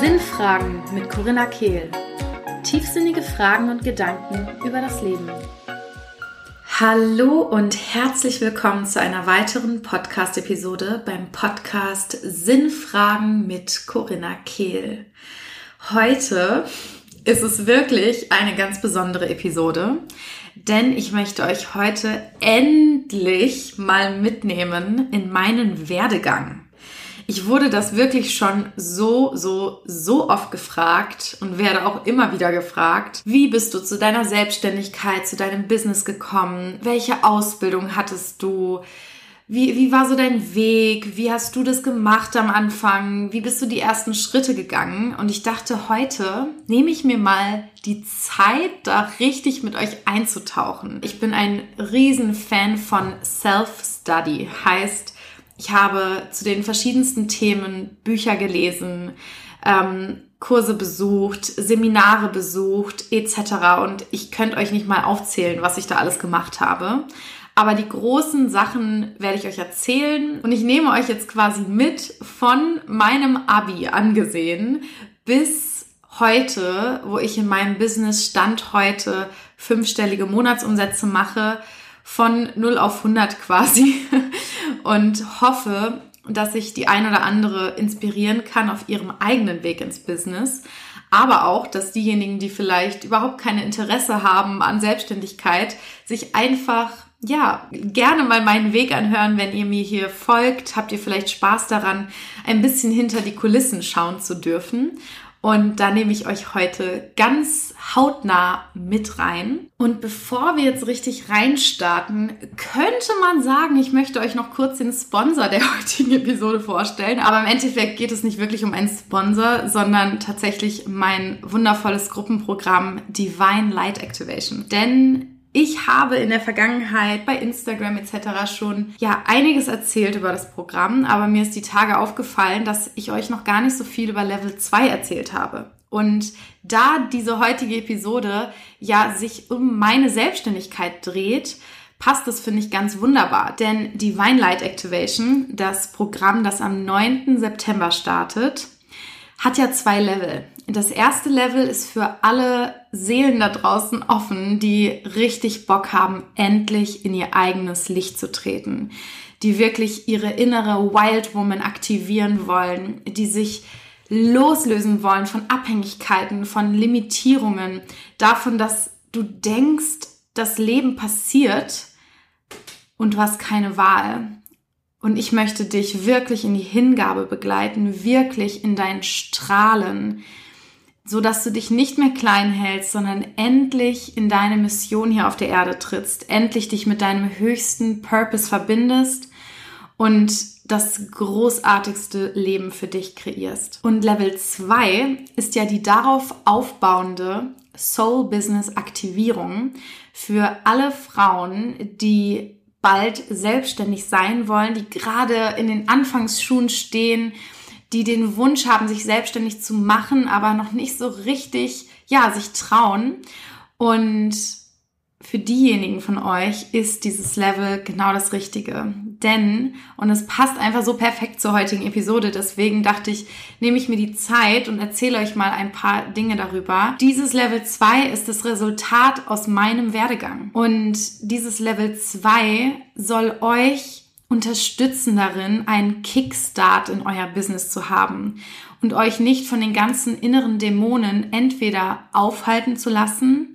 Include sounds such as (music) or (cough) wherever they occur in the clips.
Sinnfragen mit Corinna Kehl. Tiefsinnige Fragen und Gedanken über das Leben. Hallo und herzlich willkommen zu einer weiteren Podcast-Episode beim Podcast Sinnfragen mit Corinna Kehl. Heute ist es wirklich eine ganz besondere Episode, denn ich möchte euch heute endlich mal mitnehmen in meinen Werdegang. Ich wurde das wirklich schon so, so, so oft gefragt und werde auch immer wieder gefragt. Wie bist du zu deiner Selbstständigkeit, zu deinem Business gekommen? Welche Ausbildung hattest du? Wie, wie war so dein Weg? Wie hast du das gemacht am Anfang? Wie bist du die ersten Schritte gegangen? Und ich dachte, heute nehme ich mir mal die Zeit, da richtig mit euch einzutauchen. Ich bin ein Riesenfan von Self-Study. Heißt, ich habe zu den verschiedensten Themen Bücher gelesen, ähm, Kurse besucht, Seminare besucht etc. Und ich könnte euch nicht mal aufzählen, was ich da alles gemacht habe. Aber die großen Sachen werde ich euch erzählen und ich nehme euch jetzt quasi mit von meinem Abi angesehen bis heute, wo ich in meinem Business Stand heute fünfstellige Monatsumsätze mache, von 0 auf 100 quasi (laughs) und hoffe, dass ich die ein oder andere inspirieren kann auf ihrem eigenen Weg ins Business. Aber auch, dass diejenigen, die vielleicht überhaupt keine Interesse haben an Selbstständigkeit, sich einfach ja, gerne mal meinen Weg anhören, wenn ihr mir hier folgt. Habt ihr vielleicht Spaß daran, ein bisschen hinter die Kulissen schauen zu dürfen. Und da nehme ich euch heute ganz hautnah mit rein. Und bevor wir jetzt richtig reinstarten, könnte man sagen, ich möchte euch noch kurz den Sponsor der (laughs) heutigen Episode vorstellen. Aber im Endeffekt geht es nicht wirklich um einen Sponsor, sondern tatsächlich mein wundervolles Gruppenprogramm Divine Light Activation. Denn ich habe in der Vergangenheit bei Instagram etc. schon ja einiges erzählt über das Programm, aber mir ist die Tage aufgefallen, dass ich euch noch gar nicht so viel über Level 2 erzählt habe. Und da diese heutige Episode ja sich um meine Selbstständigkeit dreht, passt es, finde ich, ganz wunderbar. Denn Divine Light Activation, das Programm, das am 9. September startet, hat ja zwei Level. Das erste Level ist für alle Seelen da draußen offen, die richtig Bock haben, endlich in ihr eigenes Licht zu treten, die wirklich ihre innere Wild Woman aktivieren wollen, die sich loslösen wollen von Abhängigkeiten, von Limitierungen, davon, dass du denkst, das Leben passiert und du hast keine Wahl. Und ich möchte dich wirklich in die Hingabe begleiten, wirklich in dein Strahlen, so dass du dich nicht mehr klein hältst, sondern endlich in deine Mission hier auf der Erde trittst, endlich dich mit deinem höchsten Purpose verbindest und das großartigste Leben für dich kreierst. Und Level 2 ist ja die darauf aufbauende Soul Business Aktivierung für alle Frauen, die bald selbstständig sein wollen, die gerade in den Anfangsschuhen stehen, die den Wunsch haben, sich selbstständig zu machen, aber noch nicht so richtig, ja, sich trauen. Und für diejenigen von euch ist dieses Level genau das Richtige. Denn, und es passt einfach so perfekt zur heutigen Episode, deswegen dachte ich, nehme ich mir die Zeit und erzähle euch mal ein paar Dinge darüber. Dieses Level 2 ist das Resultat aus meinem Werdegang. Und dieses Level 2 soll euch unterstützen darin, einen Kickstart in euer Business zu haben und euch nicht von den ganzen inneren Dämonen entweder aufhalten zu lassen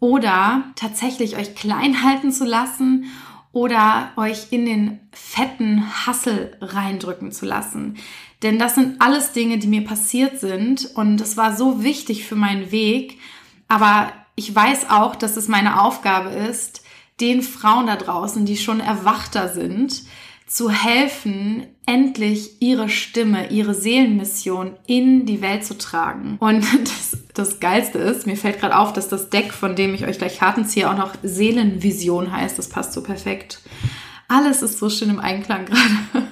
oder tatsächlich euch klein halten zu lassen oder euch in den fetten Hassel reindrücken zu lassen. Denn das sind alles Dinge, die mir passiert sind und es war so wichtig für meinen Weg. Aber ich weiß auch, dass es meine Aufgabe ist, den Frauen da draußen, die schon erwachter sind, zu helfen, endlich ihre Stimme, ihre Seelenmission in die Welt zu tragen. Und (laughs) das, das Geilste ist, mir fällt gerade auf, dass das Deck, von dem ich euch gleich Karten ziehe, auch noch Seelenvision heißt. Das passt so perfekt. Alles ist so schön im Einklang (laughs) gerade.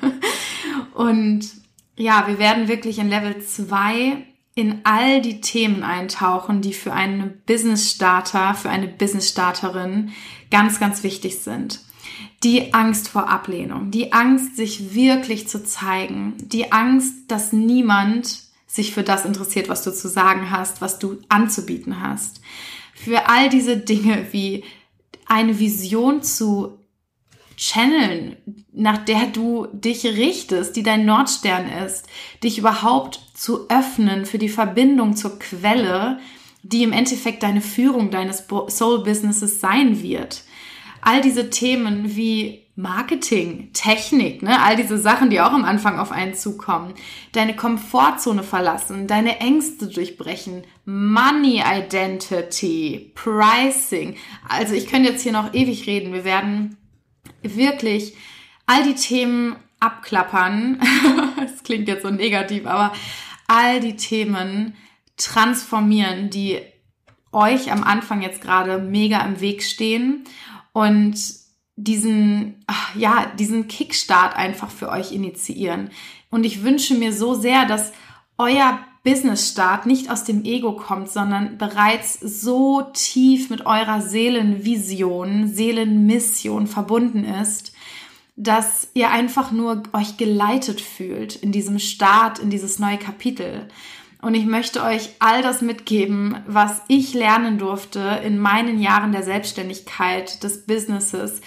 Und ja, wir werden wirklich in Level 2 in all die Themen eintauchen, die für einen Business Starter, für eine Business Starterin ganz, ganz wichtig sind. Die Angst vor Ablehnung, die Angst, sich wirklich zu zeigen, die Angst, dass niemand sich für das interessiert, was du zu sagen hast, was du anzubieten hast. Für all diese Dinge wie eine Vision zu channeln, nach der du dich richtest, die dein Nordstern ist, dich überhaupt zu öffnen für die Verbindung zur Quelle, die im Endeffekt deine Führung deines Soul-Businesses sein wird. All diese Themen wie Marketing, Technik, ne, all diese Sachen, die auch am Anfang auf einen zukommen, deine Komfortzone verlassen, deine Ängste durchbrechen, Money Identity, Pricing. Also ich könnte jetzt hier noch ewig reden. Wir werden wirklich all die Themen abklappern. (laughs) das klingt jetzt so negativ, aber all die Themen transformieren, die euch am Anfang jetzt gerade mega im Weg stehen und diesen, ja, diesen Kickstart einfach für euch initiieren. Und ich wünsche mir so sehr, dass euer Business-Start nicht aus dem Ego kommt, sondern bereits so tief mit eurer Seelenvision, Seelenmission verbunden ist, dass ihr einfach nur euch geleitet fühlt in diesem Start, in dieses neue Kapitel. Und ich möchte euch all das mitgeben, was ich lernen durfte in meinen Jahren der Selbstständigkeit, des Businesses,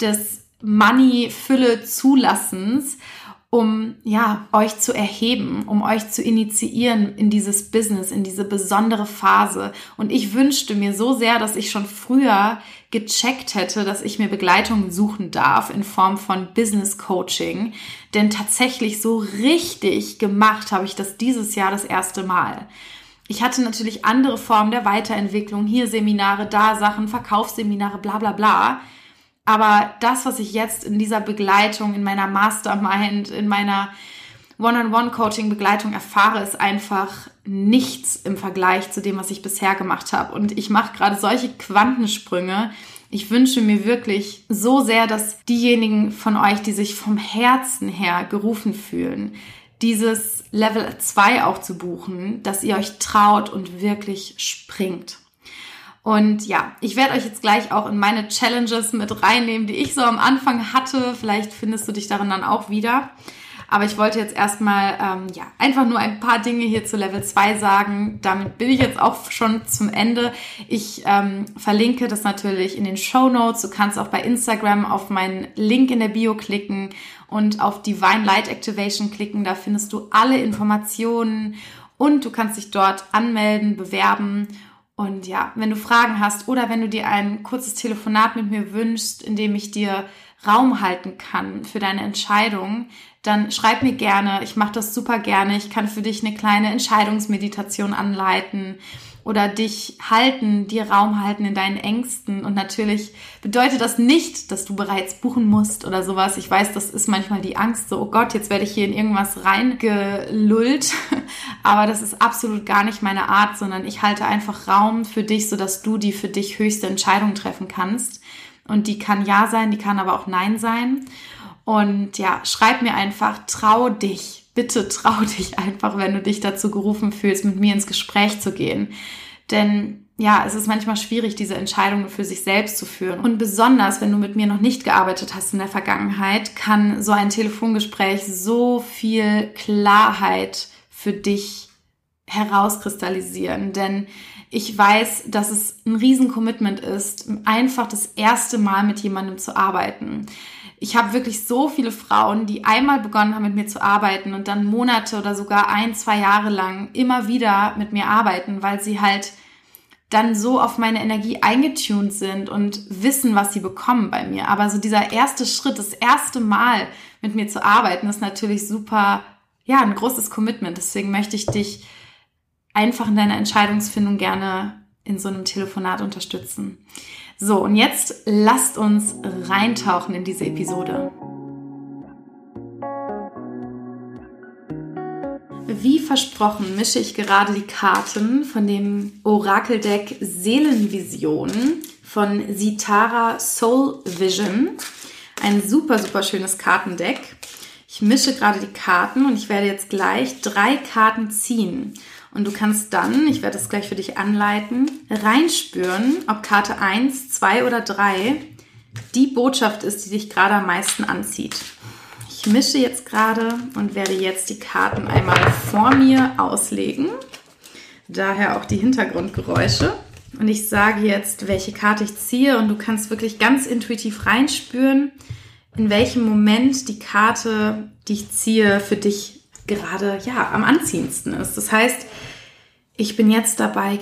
des Money-Fülle-Zulassens um ja euch zu erheben, um euch zu initiieren in dieses Business, in diese besondere Phase. Und ich wünschte mir so sehr, dass ich schon früher gecheckt hätte, dass ich mir Begleitung suchen darf in Form von Business Coaching. Denn tatsächlich so richtig gemacht habe ich das dieses Jahr das erste Mal. Ich hatte natürlich andere Formen der Weiterentwicklung, hier Seminare, da Sachen, Verkaufsseminare, bla bla bla. Aber das, was ich jetzt in dieser Begleitung, in meiner Mastermind, in meiner One-on-One-Coaching-Begleitung erfahre, ist einfach nichts im Vergleich zu dem, was ich bisher gemacht habe. Und ich mache gerade solche Quantensprünge. Ich wünsche mir wirklich so sehr, dass diejenigen von euch, die sich vom Herzen her gerufen fühlen, dieses Level 2 auch zu buchen, dass ihr euch traut und wirklich springt. Und ja, ich werde euch jetzt gleich auch in meine Challenges mit reinnehmen, die ich so am Anfang hatte. Vielleicht findest du dich darin dann auch wieder. Aber ich wollte jetzt erstmal ähm, ja, einfach nur ein paar Dinge hier zu Level 2 sagen. Damit bin ich jetzt auch schon zum Ende. Ich ähm, verlinke das natürlich in den Show Notes. Du kannst auch bei Instagram auf meinen Link in der Bio klicken und auf Divine Light Activation klicken. Da findest du alle Informationen und du kannst dich dort anmelden, bewerben und ja, wenn du Fragen hast oder wenn du dir ein kurzes Telefonat mit mir wünschst, in dem ich dir Raum halten kann für deine Entscheidung, dann schreib mir gerne. Ich mache das super gerne. Ich kann für dich eine kleine Entscheidungsmeditation anleiten oder dich halten, dir Raum halten in deinen Ängsten. Und natürlich bedeutet das nicht, dass du bereits buchen musst oder sowas. Ich weiß, das ist manchmal die Angst, so, oh Gott, jetzt werde ich hier in irgendwas reingelullt. (laughs) Aber das ist absolut gar nicht meine Art, sondern ich halte einfach Raum für dich, sodass du die für dich höchste Entscheidung treffen kannst. Und die kann Ja sein, die kann aber auch Nein sein. Und ja, schreib mir einfach, trau dich bitte trau dich einfach, wenn du dich dazu gerufen fühlst, mit mir ins Gespräch zu gehen. Denn ja, es ist manchmal schwierig, diese Entscheidungen für sich selbst zu führen. Und besonders, wenn du mit mir noch nicht gearbeitet hast in der Vergangenheit, kann so ein Telefongespräch so viel Klarheit für dich herauskristallisieren. Denn ich weiß, dass es ein Riesen-Commitment ist, einfach das erste Mal mit jemandem zu arbeiten ich habe wirklich so viele Frauen, die einmal begonnen haben, mit mir zu arbeiten und dann Monate oder sogar ein, zwei Jahre lang immer wieder mit mir arbeiten, weil sie halt dann so auf meine Energie eingetuned sind und wissen, was sie bekommen bei mir. Aber so dieser erste Schritt, das erste Mal mit mir zu arbeiten, ist natürlich super, ja, ein großes Commitment. Deswegen möchte ich dich einfach in deiner Entscheidungsfindung gerne in so einem Telefonat unterstützen. So, und jetzt lasst uns reintauchen in diese Episode. Wie versprochen mische ich gerade die Karten von dem Orakeldeck Seelenvision von Sitara Soul Vision. Ein super, super schönes Kartendeck. Ich mische gerade die Karten und ich werde jetzt gleich drei Karten ziehen. Und du kannst dann, ich werde das gleich für dich anleiten, reinspüren, ob Karte 1, 2 oder 3 die Botschaft ist, die dich gerade am meisten anzieht. Ich mische jetzt gerade und werde jetzt die Karten einmal vor mir auslegen. Daher auch die Hintergrundgeräusche. Und ich sage jetzt, welche Karte ich ziehe und du kannst wirklich ganz intuitiv reinspüren, in welchem Moment die Karte, die ich ziehe, für dich gerade ja am anziehendsten ist. Das heißt, ich bin jetzt dabei,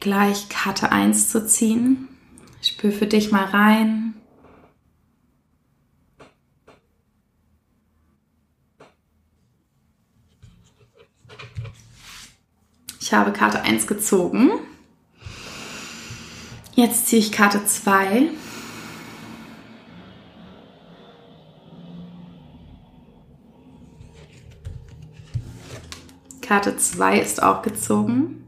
gleich Karte 1 zu ziehen. Ich spüre für dich mal rein. Ich habe Karte 1 gezogen. Jetzt ziehe ich Karte 2. Karte 2 ist auch gezogen.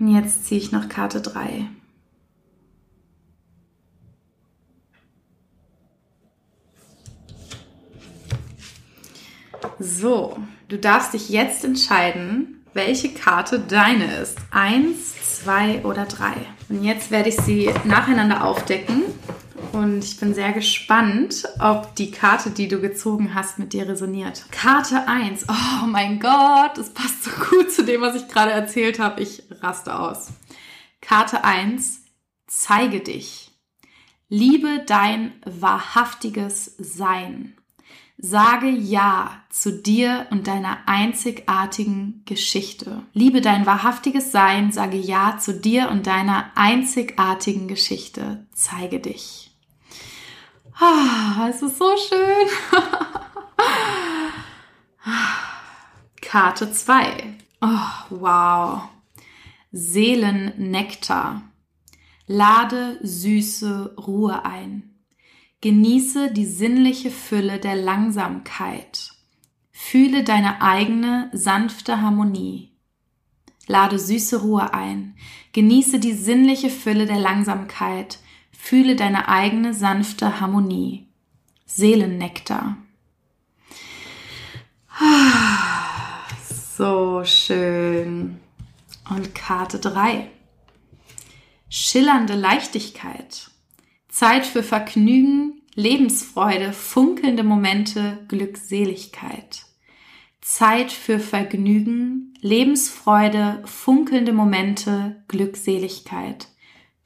Und jetzt ziehe ich noch Karte 3. So, du darfst dich jetzt entscheiden, welche Karte deine ist. Eins, zwei oder drei. Und jetzt werde ich sie nacheinander aufdecken. Und ich bin sehr gespannt, ob die Karte, die du gezogen hast, mit dir resoniert. Karte 1. Oh mein Gott, das passt so gut zu dem, was ich gerade erzählt habe. Ich raste aus. Karte 1. Zeige dich. Liebe dein wahrhaftiges Sein. Sage Ja zu dir und deiner einzigartigen Geschichte. Liebe dein wahrhaftiges Sein, sage Ja zu dir und deiner einzigartigen Geschichte. Zeige dich. Ah, es ist so schön. Karte 2. Oh, wow. Seelennektar. Lade süße Ruhe ein. Genieße die sinnliche Fülle der Langsamkeit. Fühle deine eigene sanfte Harmonie. Lade süße Ruhe ein. Genieße die sinnliche Fülle der Langsamkeit. Fühle deine eigene sanfte Harmonie. Seelennektar. So schön. Und Karte 3. Schillernde Leichtigkeit. Zeit für Vergnügen, Lebensfreude, funkelnde Momente, Glückseligkeit. Zeit für Vergnügen, Lebensfreude, funkelnde Momente, Glückseligkeit,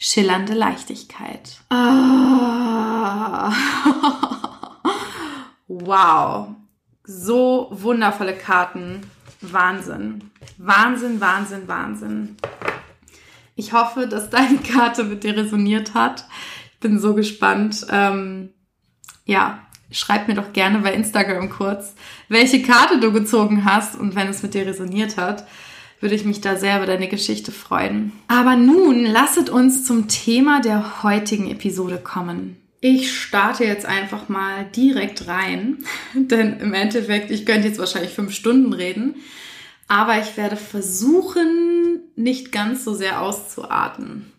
schillernde Leichtigkeit. Ah. (laughs) wow, so wundervolle Karten. Wahnsinn. Wahnsinn, Wahnsinn, Wahnsinn. Ich hoffe, dass deine Karte mit dir resoniert hat bin so gespannt. Ähm, ja, schreib mir doch gerne bei Instagram kurz, welche Karte du gezogen hast und wenn es mit dir resoniert hat, würde ich mich da sehr über deine Geschichte freuen. Aber nun lasset uns zum Thema der heutigen Episode kommen. Ich starte jetzt einfach mal direkt rein, (laughs) denn im Endeffekt, ich könnte jetzt wahrscheinlich fünf Stunden reden, aber ich werde versuchen, nicht ganz so sehr auszuarten.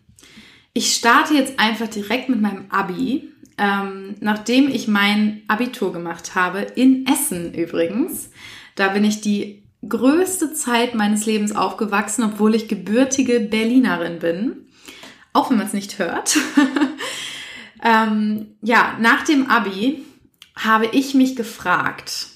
Ich starte jetzt einfach direkt mit meinem Abi, ähm, nachdem ich mein Abitur gemacht habe, in Essen übrigens. Da bin ich die größte Zeit meines Lebens aufgewachsen, obwohl ich gebürtige Berlinerin bin. Auch wenn man es nicht hört. (laughs) ähm, ja, nach dem Abi habe ich mich gefragt,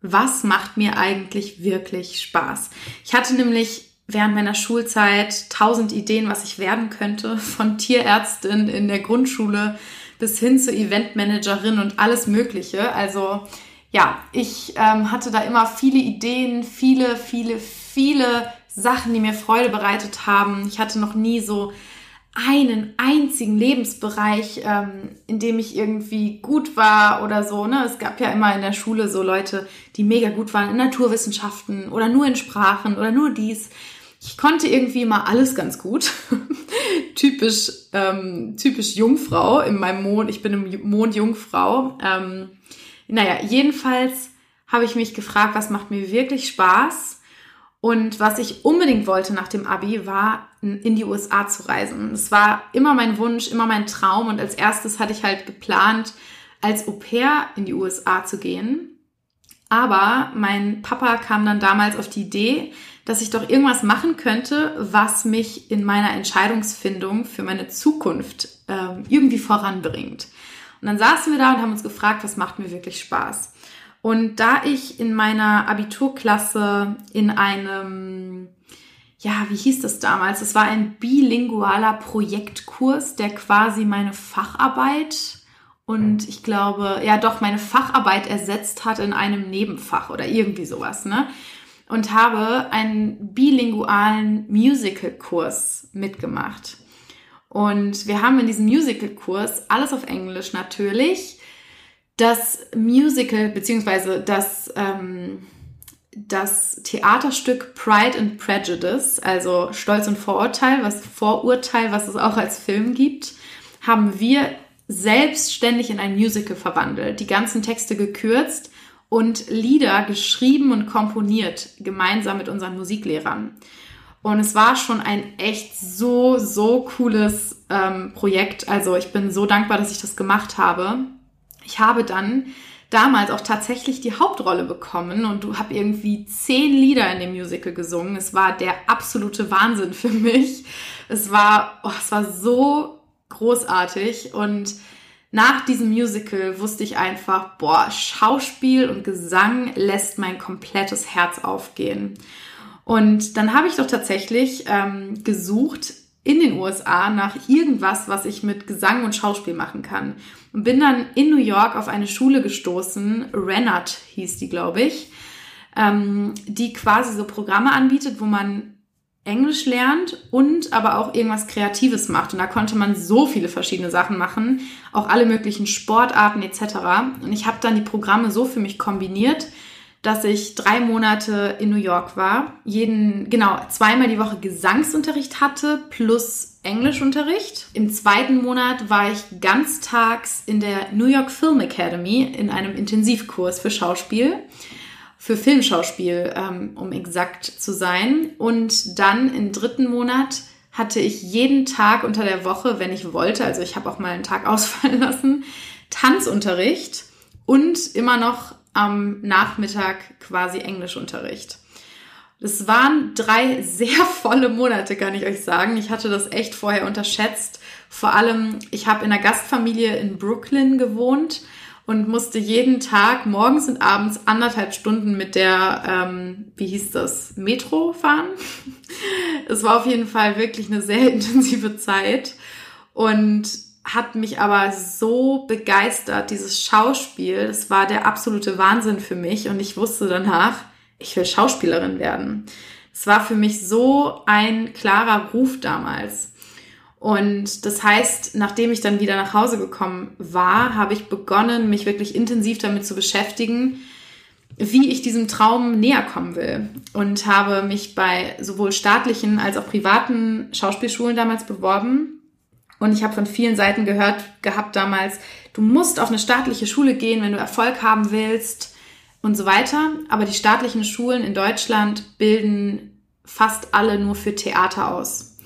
was macht mir eigentlich wirklich Spaß? Ich hatte nämlich während meiner Schulzeit tausend Ideen, was ich werden könnte, von Tierärztin in der Grundschule bis hin zur Eventmanagerin und alles Mögliche. Also ja, ich ähm, hatte da immer viele Ideen, viele, viele, viele Sachen, die mir Freude bereitet haben. Ich hatte noch nie so einen einzigen Lebensbereich, ähm, in dem ich irgendwie gut war oder so. Ne? Es gab ja immer in der Schule so Leute, die mega gut waren in Naturwissenschaften oder nur in Sprachen oder nur dies. Ich konnte irgendwie mal alles ganz gut. (laughs) typisch, ähm, typisch Jungfrau in meinem Mond. Ich bin im Mond Jungfrau. Ähm, naja, jedenfalls habe ich mich gefragt, was macht mir wirklich Spaß? Und was ich unbedingt wollte nach dem Abi, war in die USA zu reisen. Es war immer mein Wunsch, immer mein Traum. Und als erstes hatte ich halt geplant, als Au pair in die USA zu gehen. Aber mein Papa kam dann damals auf die Idee, dass ich doch irgendwas machen könnte, was mich in meiner Entscheidungsfindung für meine Zukunft ähm, irgendwie voranbringt. Und dann saßen wir da und haben uns gefragt, was macht mir wirklich Spaß. Und da ich in meiner Abiturklasse in einem, ja, wie hieß das damals? Es war ein bilingualer Projektkurs, der quasi meine Facharbeit und ich glaube, ja doch, meine Facharbeit ersetzt hat in einem Nebenfach oder irgendwie sowas, ne? Und habe einen bilingualen Musical-Kurs mitgemacht. Und wir haben in diesem Musical-Kurs alles auf Englisch natürlich. Das Musical, beziehungsweise das, ähm, das Theaterstück Pride and Prejudice, also Stolz und Vorurteil, was Vorurteil, was es auch als Film gibt, haben wir selbstständig in ein Musical verwandelt, die ganzen Texte gekürzt und Lieder geschrieben und komponiert, gemeinsam mit unseren Musiklehrern. Und es war schon ein echt so, so cooles ähm, Projekt. Also ich bin so dankbar, dass ich das gemacht habe. Ich habe dann damals auch tatsächlich die Hauptrolle bekommen und du habe irgendwie zehn Lieder in dem Musical gesungen. Es war der absolute Wahnsinn für mich. Es war, oh, es war so großartig und nach diesem Musical wusste ich einfach, boah, Schauspiel und Gesang lässt mein komplettes Herz aufgehen. Und dann habe ich doch tatsächlich ähm, gesucht in den USA nach irgendwas, was ich mit Gesang und Schauspiel machen kann. Und bin dann in New York auf eine Schule gestoßen, Renat hieß die, glaube ich, ähm, die quasi so Programme anbietet, wo man Englisch lernt und aber auch irgendwas Kreatives macht. Und da konnte man so viele verschiedene Sachen machen, auch alle möglichen Sportarten etc. Und ich habe dann die Programme so für mich kombiniert, dass ich drei Monate in New York war, jeden, genau, zweimal die Woche Gesangsunterricht hatte plus Englischunterricht. Im zweiten Monat war ich ganztags in der New York Film Academy in einem Intensivkurs für Schauspiel für Filmschauspiel, ähm, um exakt zu sein. Und dann im dritten Monat hatte ich jeden Tag unter der Woche, wenn ich wollte, also ich habe auch mal einen Tag (laughs) ausfallen lassen, Tanzunterricht und immer noch am Nachmittag quasi Englischunterricht. Das waren drei (laughs) sehr volle Monate, kann ich euch sagen. Ich hatte das echt vorher unterschätzt. Vor allem, ich habe in einer Gastfamilie in Brooklyn gewohnt und musste jeden Tag morgens und abends anderthalb Stunden mit der, ähm, wie hieß das, Metro fahren. (laughs) es war auf jeden Fall wirklich eine sehr (laughs) intensive Zeit und hat mich aber so begeistert, dieses Schauspiel. Es war der absolute Wahnsinn für mich und ich wusste danach, ich will Schauspielerin werden. Es war für mich so ein klarer Ruf damals. Und das heißt, nachdem ich dann wieder nach Hause gekommen war, habe ich begonnen, mich wirklich intensiv damit zu beschäftigen, wie ich diesem Traum näher kommen will. Und habe mich bei sowohl staatlichen als auch privaten Schauspielschulen damals beworben. Und ich habe von vielen Seiten gehört gehabt damals, du musst auf eine staatliche Schule gehen, wenn du Erfolg haben willst und so weiter. Aber die staatlichen Schulen in Deutschland bilden fast alle nur für Theater aus.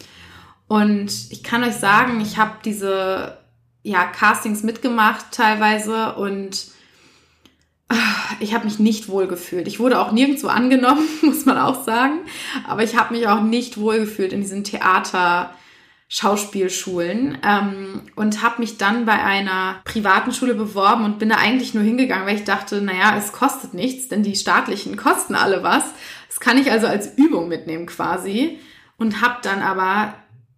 Und ich kann euch sagen, ich habe diese ja, Castings mitgemacht teilweise und ah, ich habe mich nicht wohl gefühlt. Ich wurde auch nirgendwo angenommen, (laughs) muss man auch sagen. Aber ich habe mich auch nicht wohl gefühlt in diesen Theater. Schauspielschulen ähm, und habe mich dann bei einer privaten Schule beworben und bin da eigentlich nur hingegangen, weil ich dachte, naja, es kostet nichts, denn die staatlichen kosten alle was. Das kann ich also als Übung mitnehmen quasi und habe dann aber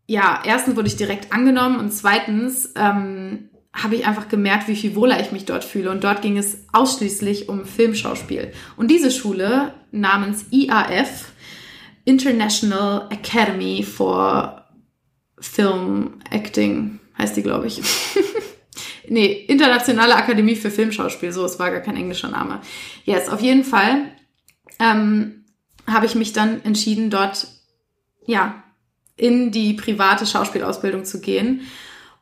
ja, erstens wurde ich direkt angenommen und zweitens ähm, habe ich einfach gemerkt, wie viel wohler ich mich dort fühle. Und dort ging es ausschließlich um Filmschauspiel. Und diese Schule namens IAF, International Academy for Film Acting, heißt die, glaube ich. (laughs) nee, Internationale Akademie für Filmschauspiel, so, es war gar kein englischer Name. Yes, auf jeden Fall ähm, habe ich mich dann entschieden, dort ja in die private Schauspielausbildung zu gehen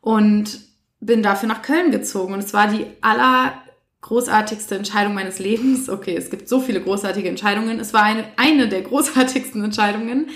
und bin dafür nach Köln gezogen. Und es war die allergroßartigste Entscheidung meines Lebens. Okay, es gibt so viele großartige Entscheidungen. Es war eine, eine der großartigsten Entscheidungen.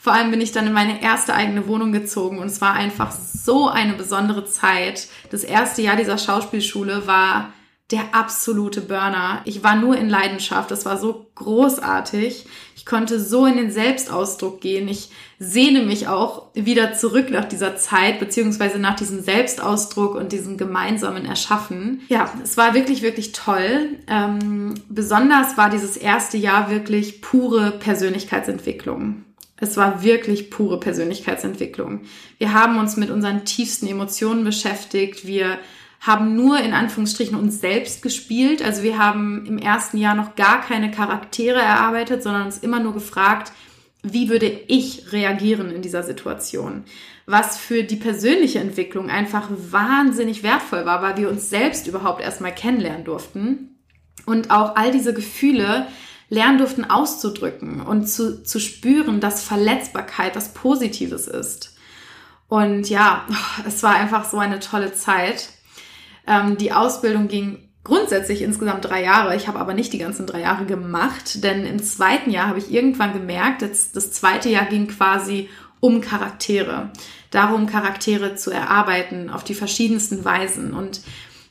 Vor allem bin ich dann in meine erste eigene Wohnung gezogen und es war einfach so eine besondere Zeit. Das erste Jahr dieser Schauspielschule war der absolute Burner. Ich war nur in Leidenschaft. Das war so großartig. Ich konnte so in den Selbstausdruck gehen. Ich sehne mich auch wieder zurück nach dieser Zeit, beziehungsweise nach diesem Selbstausdruck und diesem gemeinsamen Erschaffen. Ja, es war wirklich, wirklich toll. Ähm, besonders war dieses erste Jahr wirklich pure Persönlichkeitsentwicklung. Es war wirklich pure Persönlichkeitsentwicklung. Wir haben uns mit unseren tiefsten Emotionen beschäftigt. Wir haben nur in Anführungsstrichen uns selbst gespielt. Also wir haben im ersten Jahr noch gar keine Charaktere erarbeitet, sondern uns immer nur gefragt, wie würde ich reagieren in dieser Situation? Was für die persönliche Entwicklung einfach wahnsinnig wertvoll war, weil wir uns selbst überhaupt erstmal kennenlernen durften und auch all diese Gefühle lernen durften auszudrücken und zu, zu spüren, dass Verletzbarkeit was Positives ist. Und ja, (laughs) es war einfach so eine tolle Zeit. Ähm, die Ausbildung ging grundsätzlich insgesamt drei Jahre. Ich habe aber nicht die ganzen drei Jahre gemacht, denn im zweiten Jahr habe ich irgendwann gemerkt, dass das zweite Jahr ging quasi um Charaktere. Darum, Charaktere zu erarbeiten auf die verschiedensten Weisen. Und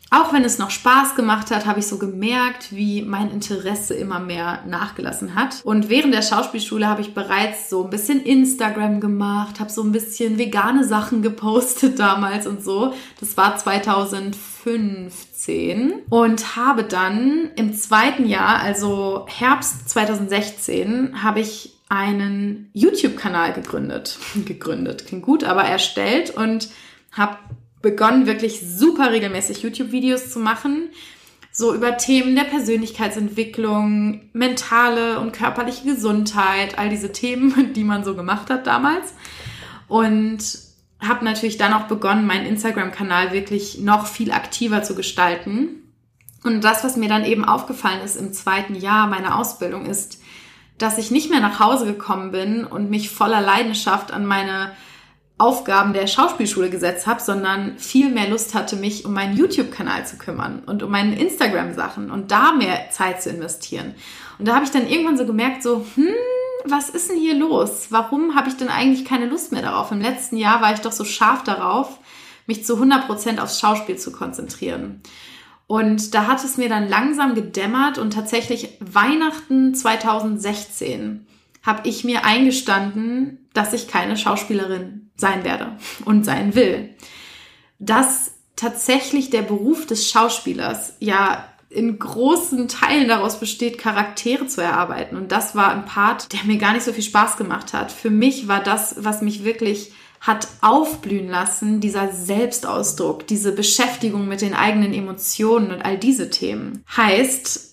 auch wenn es noch Spaß gemacht hat, habe ich so gemerkt, wie mein Interesse immer mehr nachgelassen hat. Und während der Schauspielschule habe ich bereits so ein bisschen Instagram gemacht, habe so ein bisschen vegane Sachen gepostet (laughs) damals und so. Das war 2015 und habe dann im zweiten Jahr, also Herbst 2016, habe ich einen YouTube-Kanal gegründet. (laughs) gegründet, klingt gut, aber erstellt und habe begonnen, wirklich super regelmäßig YouTube-Videos zu machen. So über Themen der Persönlichkeitsentwicklung, mentale und körperliche Gesundheit, all diese Themen, (laughs) die man so gemacht hat damals. Und habe natürlich dann auch begonnen, meinen Instagram-Kanal wirklich noch viel aktiver zu gestalten. Und das, was mir dann eben aufgefallen ist im zweiten Jahr meiner Ausbildung, ist, dass ich nicht mehr nach Hause gekommen bin und mich voller Leidenschaft an meine Aufgaben der Schauspielschule gesetzt habe, sondern viel mehr Lust hatte, mich um meinen YouTube-Kanal zu kümmern und um meine Instagram-Sachen und da mehr Zeit zu investieren. Und da habe ich dann irgendwann so gemerkt, so, hm, was ist denn hier los? Warum habe ich denn eigentlich keine Lust mehr darauf? Im letzten Jahr war ich doch so scharf darauf, mich zu 100% aufs Schauspiel zu konzentrieren. Und da hat es mir dann langsam gedämmert und tatsächlich Weihnachten 2016 habe ich mir eingestanden, dass ich keine Schauspielerin sein werde und sein will. Dass tatsächlich der Beruf des Schauspielers ja in großen Teilen daraus besteht, Charaktere zu erarbeiten. Und das war ein Part, der mir gar nicht so viel Spaß gemacht hat. Für mich war das, was mich wirklich hat aufblühen lassen, dieser Selbstausdruck, diese Beschäftigung mit den eigenen Emotionen und all diese Themen. Heißt,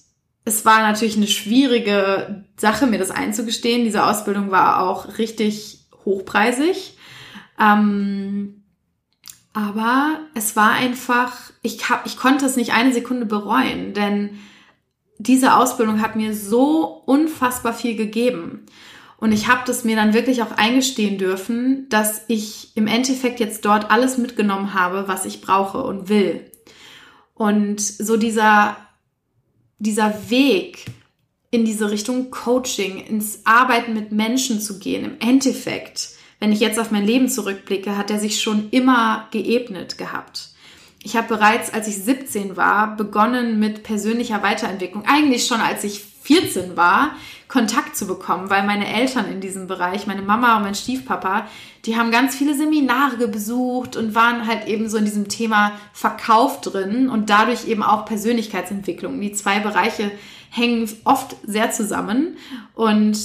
es war natürlich eine schwierige Sache, mir das einzugestehen. Diese Ausbildung war auch richtig hochpreisig. Ähm, aber es war einfach, ich, hab, ich konnte es nicht eine Sekunde bereuen, denn diese Ausbildung hat mir so unfassbar viel gegeben. Und ich habe das mir dann wirklich auch eingestehen dürfen, dass ich im Endeffekt jetzt dort alles mitgenommen habe, was ich brauche und will. Und so dieser dieser Weg in diese Richtung Coaching, ins Arbeiten mit Menschen zu gehen, im Endeffekt, wenn ich jetzt auf mein Leben zurückblicke, hat er sich schon immer geebnet gehabt. Ich habe bereits, als ich 17 war, begonnen mit persönlicher Weiterentwicklung. Eigentlich schon, als ich 14 war, Kontakt zu bekommen, weil meine Eltern in diesem Bereich, meine Mama und mein Stiefpapa, die haben ganz viele Seminare besucht und waren halt eben so in diesem Thema Verkauf drin und dadurch eben auch Persönlichkeitsentwicklung. Die zwei Bereiche hängen oft sehr zusammen und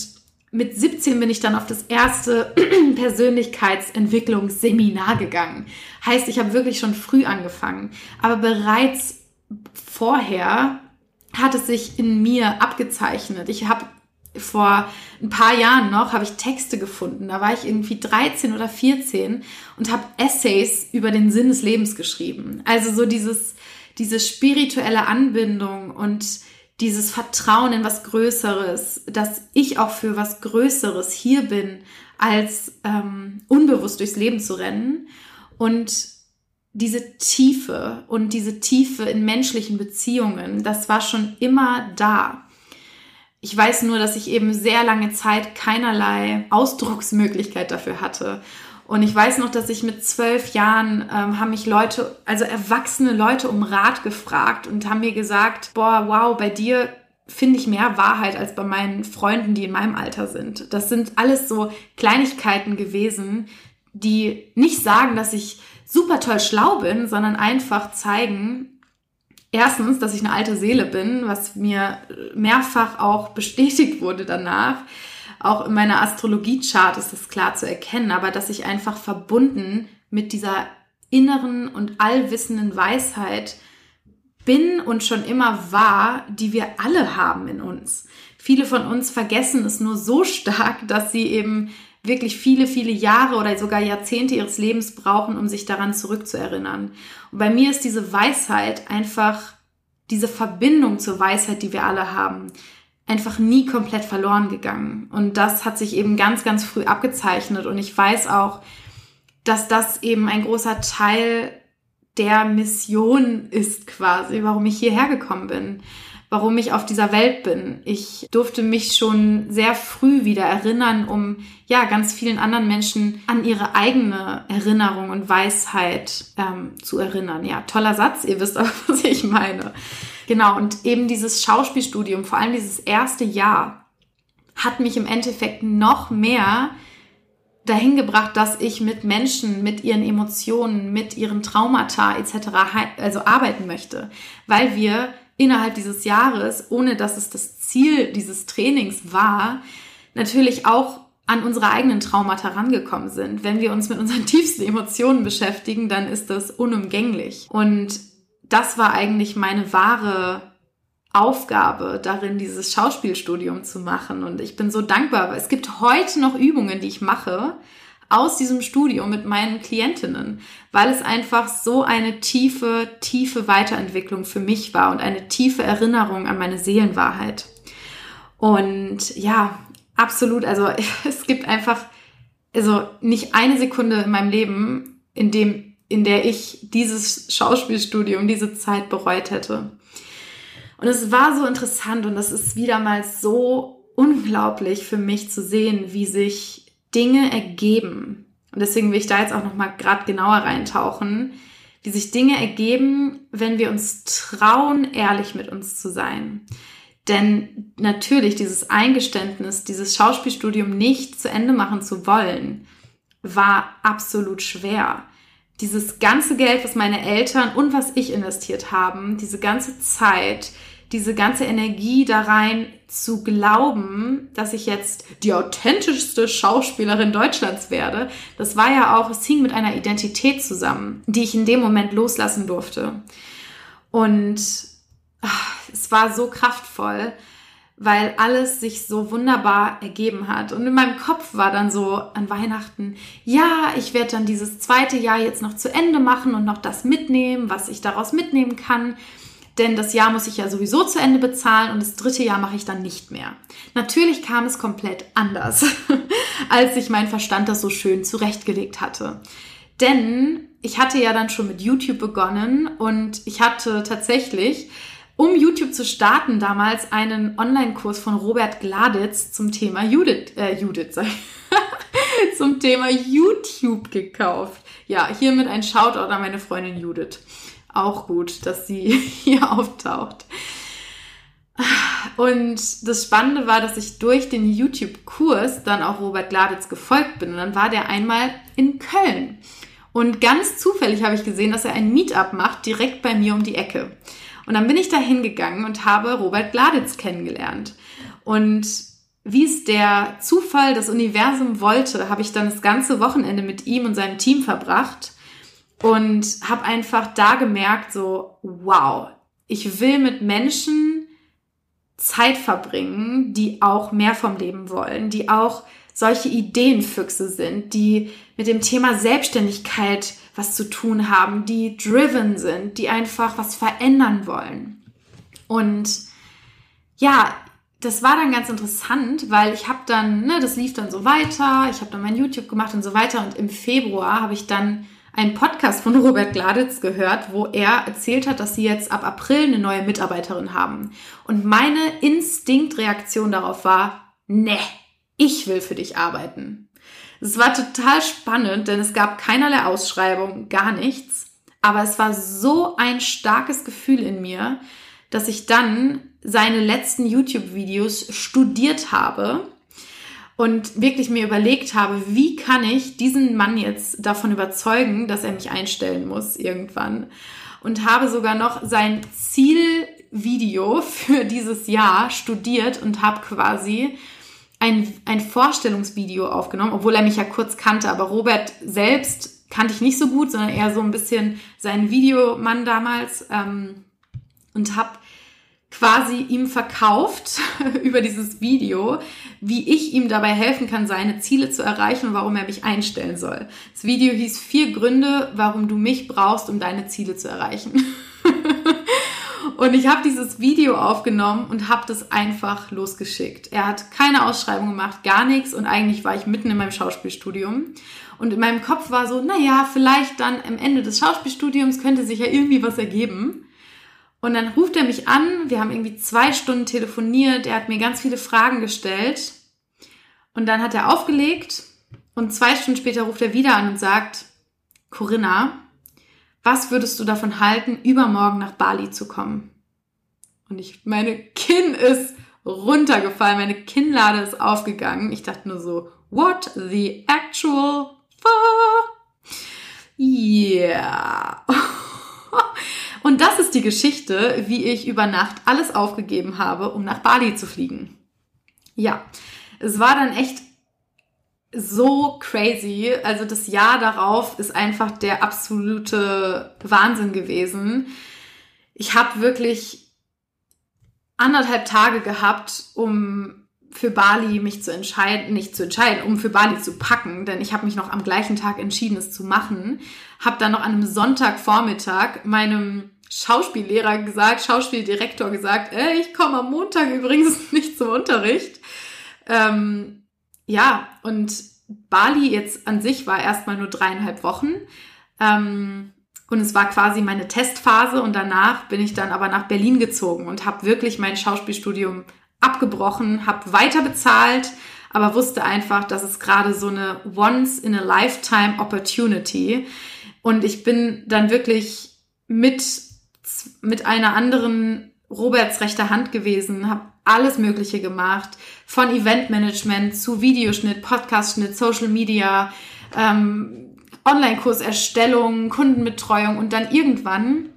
mit 17 bin ich dann auf das erste (clears throat) Persönlichkeitsentwicklungsseminar gegangen. Heißt, ich habe wirklich schon früh angefangen. Aber bereits vorher hat es sich in mir abgezeichnet. Ich habe vor ein paar Jahren noch habe ich Texte gefunden. Da war ich irgendwie 13 oder 14 und habe Essays über den Sinn des Lebens geschrieben. Also so dieses, diese spirituelle Anbindung und dieses Vertrauen in was Größeres, dass ich auch für was Größeres hier bin, als ähm, unbewusst durchs Leben zu rennen. Und diese Tiefe und diese Tiefe in menschlichen Beziehungen, das war schon immer da. Ich weiß nur, dass ich eben sehr lange Zeit keinerlei Ausdrucksmöglichkeit dafür hatte. Und ich weiß noch, dass ich mit zwölf Jahren ähm, haben mich Leute, also erwachsene Leute um Rat gefragt und haben mir gesagt, boah, wow, bei dir finde ich mehr Wahrheit als bei meinen Freunden, die in meinem Alter sind. Das sind alles so Kleinigkeiten gewesen, die nicht sagen, dass ich super toll schlau bin, sondern einfach zeigen, erstens, dass ich eine alte Seele bin, was mir mehrfach auch bestätigt wurde danach. Auch in meiner Astrologie-Chart ist das klar zu erkennen, aber dass ich einfach verbunden mit dieser inneren und allwissenden Weisheit bin und schon immer war, die wir alle haben in uns. Viele von uns vergessen es nur so stark, dass sie eben wirklich viele, viele Jahre oder sogar Jahrzehnte ihres Lebens brauchen, um sich daran zurückzuerinnern. Und bei mir ist diese Weisheit einfach diese Verbindung zur Weisheit, die wir alle haben, einfach nie komplett verloren gegangen. Und das hat sich eben ganz, ganz früh abgezeichnet. Und ich weiß auch, dass das eben ein großer Teil der Mission ist quasi, warum ich hierher gekommen bin, warum ich auf dieser Welt bin. Ich durfte mich schon sehr früh wieder erinnern, um ja ganz vielen anderen Menschen an ihre eigene Erinnerung und Weisheit ähm, zu erinnern. Ja, toller Satz, ihr wisst auch, (laughs) was ich meine. Genau, und eben dieses Schauspielstudium, vor allem dieses erste Jahr, hat mich im Endeffekt noch mehr dahin gebracht, dass ich mit Menschen, mit ihren Emotionen, mit ihren Traumata etc. also arbeiten möchte, weil wir innerhalb dieses Jahres, ohne dass es das Ziel dieses Trainings war, natürlich auch an unsere eigenen Traumata rangekommen sind. Wenn wir uns mit unseren (laughs) tiefsten Emotionen beschäftigen, dann ist das unumgänglich. Und das war eigentlich meine wahre Aufgabe darin, dieses Schauspielstudium zu machen. Und ich bin so dankbar. Es gibt heute noch Übungen, die ich mache aus diesem Studium mit meinen Klientinnen, weil es einfach so eine tiefe, tiefe Weiterentwicklung für mich war und eine tiefe Erinnerung an meine Seelenwahrheit. Und ja, absolut. Also (laughs) es gibt einfach, also nicht eine Sekunde in meinem Leben, in dem in der ich dieses Schauspielstudium, diese Zeit bereut hätte. Und es war so interessant und es ist wieder mal so unglaublich für mich zu sehen, wie sich Dinge ergeben. Und deswegen will ich da jetzt auch noch mal gerade genauer reintauchen, wie sich Dinge ergeben, wenn wir uns trauen, ehrlich mit uns zu sein. Denn natürlich dieses Eingeständnis, dieses Schauspielstudium nicht zu Ende machen zu wollen, war absolut schwer dieses ganze Geld, was meine Eltern und was ich investiert haben, diese ganze Zeit, diese ganze Energie da rein zu glauben, dass ich jetzt die authentischste Schauspielerin Deutschlands werde, das war ja auch, es hing mit einer Identität zusammen, die ich in dem Moment loslassen durfte. Und ach, es war so kraftvoll weil alles sich so wunderbar ergeben hat. Und in meinem Kopf war dann so an Weihnachten, ja, ich werde dann dieses zweite Jahr jetzt noch zu Ende machen und noch das mitnehmen, was ich daraus mitnehmen kann. Denn das Jahr muss ich ja sowieso zu Ende bezahlen und das dritte Jahr mache ich dann nicht mehr. Natürlich kam es komplett anders, (laughs) als sich mein Verstand das so schön zurechtgelegt hatte. Denn ich hatte ja dann schon mit YouTube begonnen und ich hatte tatsächlich um YouTube zu starten, damals einen Online-Kurs von Robert Gladitz zum Thema Judith, äh, Judith, sei, (laughs) zum Thema YouTube gekauft. Ja, hiermit ein Shoutout an meine Freundin Judith. Auch gut, dass sie (laughs) hier auftaucht. Und das Spannende war, dass ich durch den YouTube-Kurs dann auch Robert Gladitz gefolgt bin. Und dann war der einmal in Köln. Und ganz zufällig habe ich gesehen, dass er ein Meetup macht, direkt bei mir um die Ecke. Und dann bin ich da hingegangen und habe Robert Gladitz kennengelernt. Und wie es der Zufall, das Universum wollte, habe ich dann das ganze Wochenende mit ihm und seinem Team verbracht und habe einfach da gemerkt, so, wow, ich will mit Menschen Zeit verbringen, die auch mehr vom Leben wollen, die auch solche Ideenfüchse sind, die mit dem Thema Selbstständigkeit was zu tun haben, die driven sind, die einfach was verändern wollen. Und ja, das war dann ganz interessant, weil ich habe dann, ne, das lief dann so weiter, ich habe dann mein YouTube gemacht und so weiter und im Februar habe ich dann einen Podcast von Robert Gladitz gehört, wo er erzählt hat, dass sie jetzt ab April eine neue Mitarbeiterin haben. Und meine Instinktreaktion darauf war, ne, ich will für dich arbeiten. Es war total spannend, denn es gab keinerlei Ausschreibung, gar nichts. Aber es war so ein starkes Gefühl in mir, dass ich dann seine letzten YouTube-Videos studiert habe und wirklich mir überlegt habe, wie kann ich diesen Mann jetzt davon überzeugen, dass er mich einstellen muss irgendwann. Und habe sogar noch sein Zielvideo für dieses Jahr studiert und habe quasi ein, ein Vorstellungsvideo aufgenommen, obwohl er mich ja kurz kannte, aber Robert selbst kannte ich nicht so gut, sondern eher so ein bisschen seinen Videomann damals ähm, und habe quasi ihm verkauft (laughs) über dieses Video, wie ich ihm dabei helfen kann, seine Ziele zu erreichen und warum er mich einstellen soll. Das Video hieß vier Gründe, warum du mich brauchst, um deine Ziele zu erreichen. (laughs) und ich habe dieses Video aufgenommen und habe das einfach losgeschickt. Er hat keine Ausschreibung gemacht, gar nichts und eigentlich war ich mitten in meinem Schauspielstudium. Und in meinem Kopf war so, naja, vielleicht dann am Ende des Schauspielstudiums könnte sich ja irgendwie was ergeben. Und dann ruft er mich an, wir haben irgendwie zwei Stunden telefoniert, er hat mir ganz viele Fragen gestellt. Und dann hat er aufgelegt und zwei Stunden später ruft er wieder an und sagt, Corinna, was würdest du davon halten, übermorgen nach Bali zu kommen? Und ich, meine Kinn ist runtergefallen, meine Kinnlade ist aufgegangen. Ich dachte nur so, what the actual fuck? Yeah. (laughs) Und das ist die Geschichte, wie ich über Nacht alles aufgegeben habe, um nach Bali zu fliegen. Ja, es war dann echt so crazy. Also das Jahr darauf ist einfach der absolute Wahnsinn gewesen. Ich habe wirklich anderthalb Tage gehabt, um für Bali mich zu entscheiden, nicht zu entscheiden, um für Bali zu packen, denn ich habe mich noch am gleichen Tag entschieden, es zu machen. Habe dann noch an einem Sonntagvormittag meinem Schauspiellehrer gesagt, Schauspieldirektor gesagt, ey, ich komme am Montag übrigens (laughs) nicht zum Unterricht. Ähm, ja, und Bali jetzt an sich war erstmal nur dreieinhalb Wochen. Ähm, und es war quasi meine Testphase und danach bin ich dann aber nach Berlin gezogen und habe wirklich mein Schauspielstudium abgebrochen, habe weiter bezahlt, aber wusste einfach, dass es gerade so eine once in a lifetime opportunity. Und ich bin dann wirklich mit mit einer anderen Roberts rechter Hand gewesen, habe alles Mögliche gemacht, von Eventmanagement zu Videoschnitt, Podcastschnitt, Social Media, ähm, Online-Kurserstellung, Kundenbetreuung. Und dann irgendwann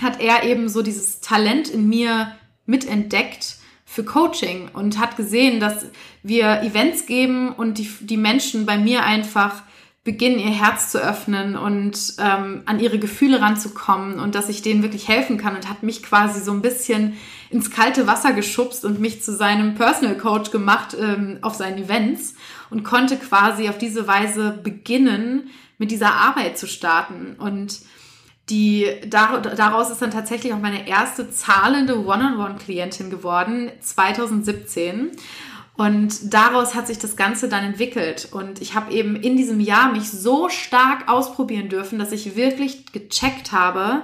hat er eben so dieses Talent in mir mitentdeckt für Coaching und hat gesehen, dass wir Events geben und die, die Menschen bei mir einfach beginnen, ihr Herz zu öffnen und ähm, an ihre Gefühle ranzukommen und dass ich denen wirklich helfen kann und hat mich quasi so ein bisschen ins kalte Wasser geschubst und mich zu seinem Personal Coach gemacht ähm, auf seinen Events und konnte quasi auf diese Weise beginnen, mit dieser Arbeit zu starten. Und die, daraus ist dann tatsächlich auch meine erste zahlende One-on-One-Klientin geworden, 2017. Und daraus hat sich das Ganze dann entwickelt. Und ich habe eben in diesem Jahr mich so stark ausprobieren dürfen, dass ich wirklich gecheckt habe,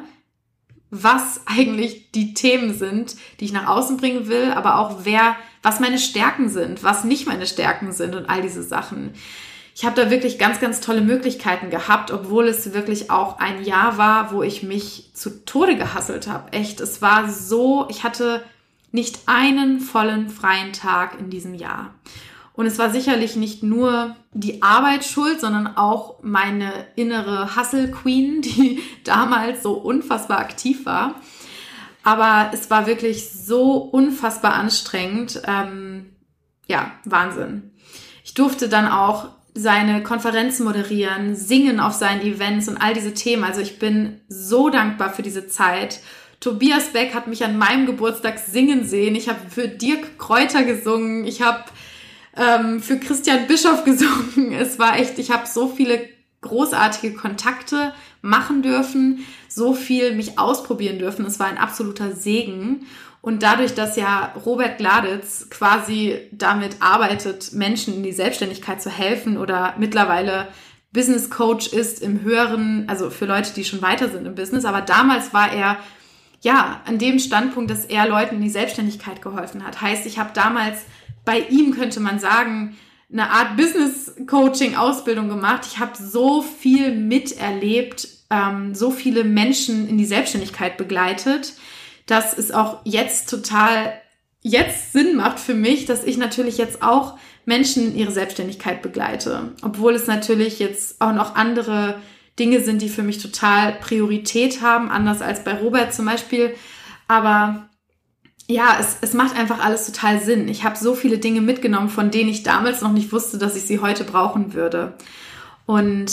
was eigentlich die Themen sind, die ich nach außen bringen will, aber auch wer, was meine Stärken sind, was nicht meine Stärken sind und all diese Sachen. Ich habe da wirklich ganz, ganz tolle Möglichkeiten gehabt, obwohl es wirklich auch ein Jahr war, wo ich mich zu Tode gehasselt habe. Echt, es war so, ich hatte nicht einen vollen freien Tag in diesem Jahr. Und es war sicherlich nicht nur die Arbeit schuld, sondern auch meine innere Hustle Queen, (laughs) die damals so unfassbar aktiv war. Aber es war wirklich so unfassbar anstrengend. Ähm, ja, Wahnsinn. Ich durfte dann auch seine Konferenzen moderieren, singen auf seinen Events und all diese Themen. Also ich bin so dankbar für diese Zeit Tobias Beck hat mich an meinem Geburtstag singen sehen. Ich habe für Dirk Kräuter gesungen. Ich habe ähm, für Christian Bischof (laughs) gesungen. Es war echt, ich habe so viele großartige Kontakte machen dürfen, so viel mich ausprobieren dürfen. Es war ein absoluter Segen. Und dadurch, dass ja Robert Gladitz quasi damit arbeitet, Menschen in die Selbstständigkeit zu helfen oder mittlerweile Business Coach ist im höheren, also für Leute, die schon weiter sind im Business, aber damals war er ja, an dem Standpunkt, dass er Leuten in die Selbstständigkeit geholfen hat. Heißt, ich habe damals bei ihm, könnte man sagen, eine Art Business Coaching Ausbildung gemacht. Ich habe so viel miterlebt, ähm, so viele Menschen in die Selbstständigkeit begleitet, dass es auch jetzt total jetzt Sinn macht für mich, dass ich natürlich jetzt auch Menschen in ihre Selbstständigkeit begleite. Obwohl es natürlich jetzt auch noch andere Dinge sind, die für mich total Priorität haben, anders als bei Robert zum Beispiel. Aber ja, es, es macht einfach alles total Sinn. Ich habe so viele Dinge mitgenommen, von denen ich damals noch nicht wusste, dass ich sie heute brauchen würde. Und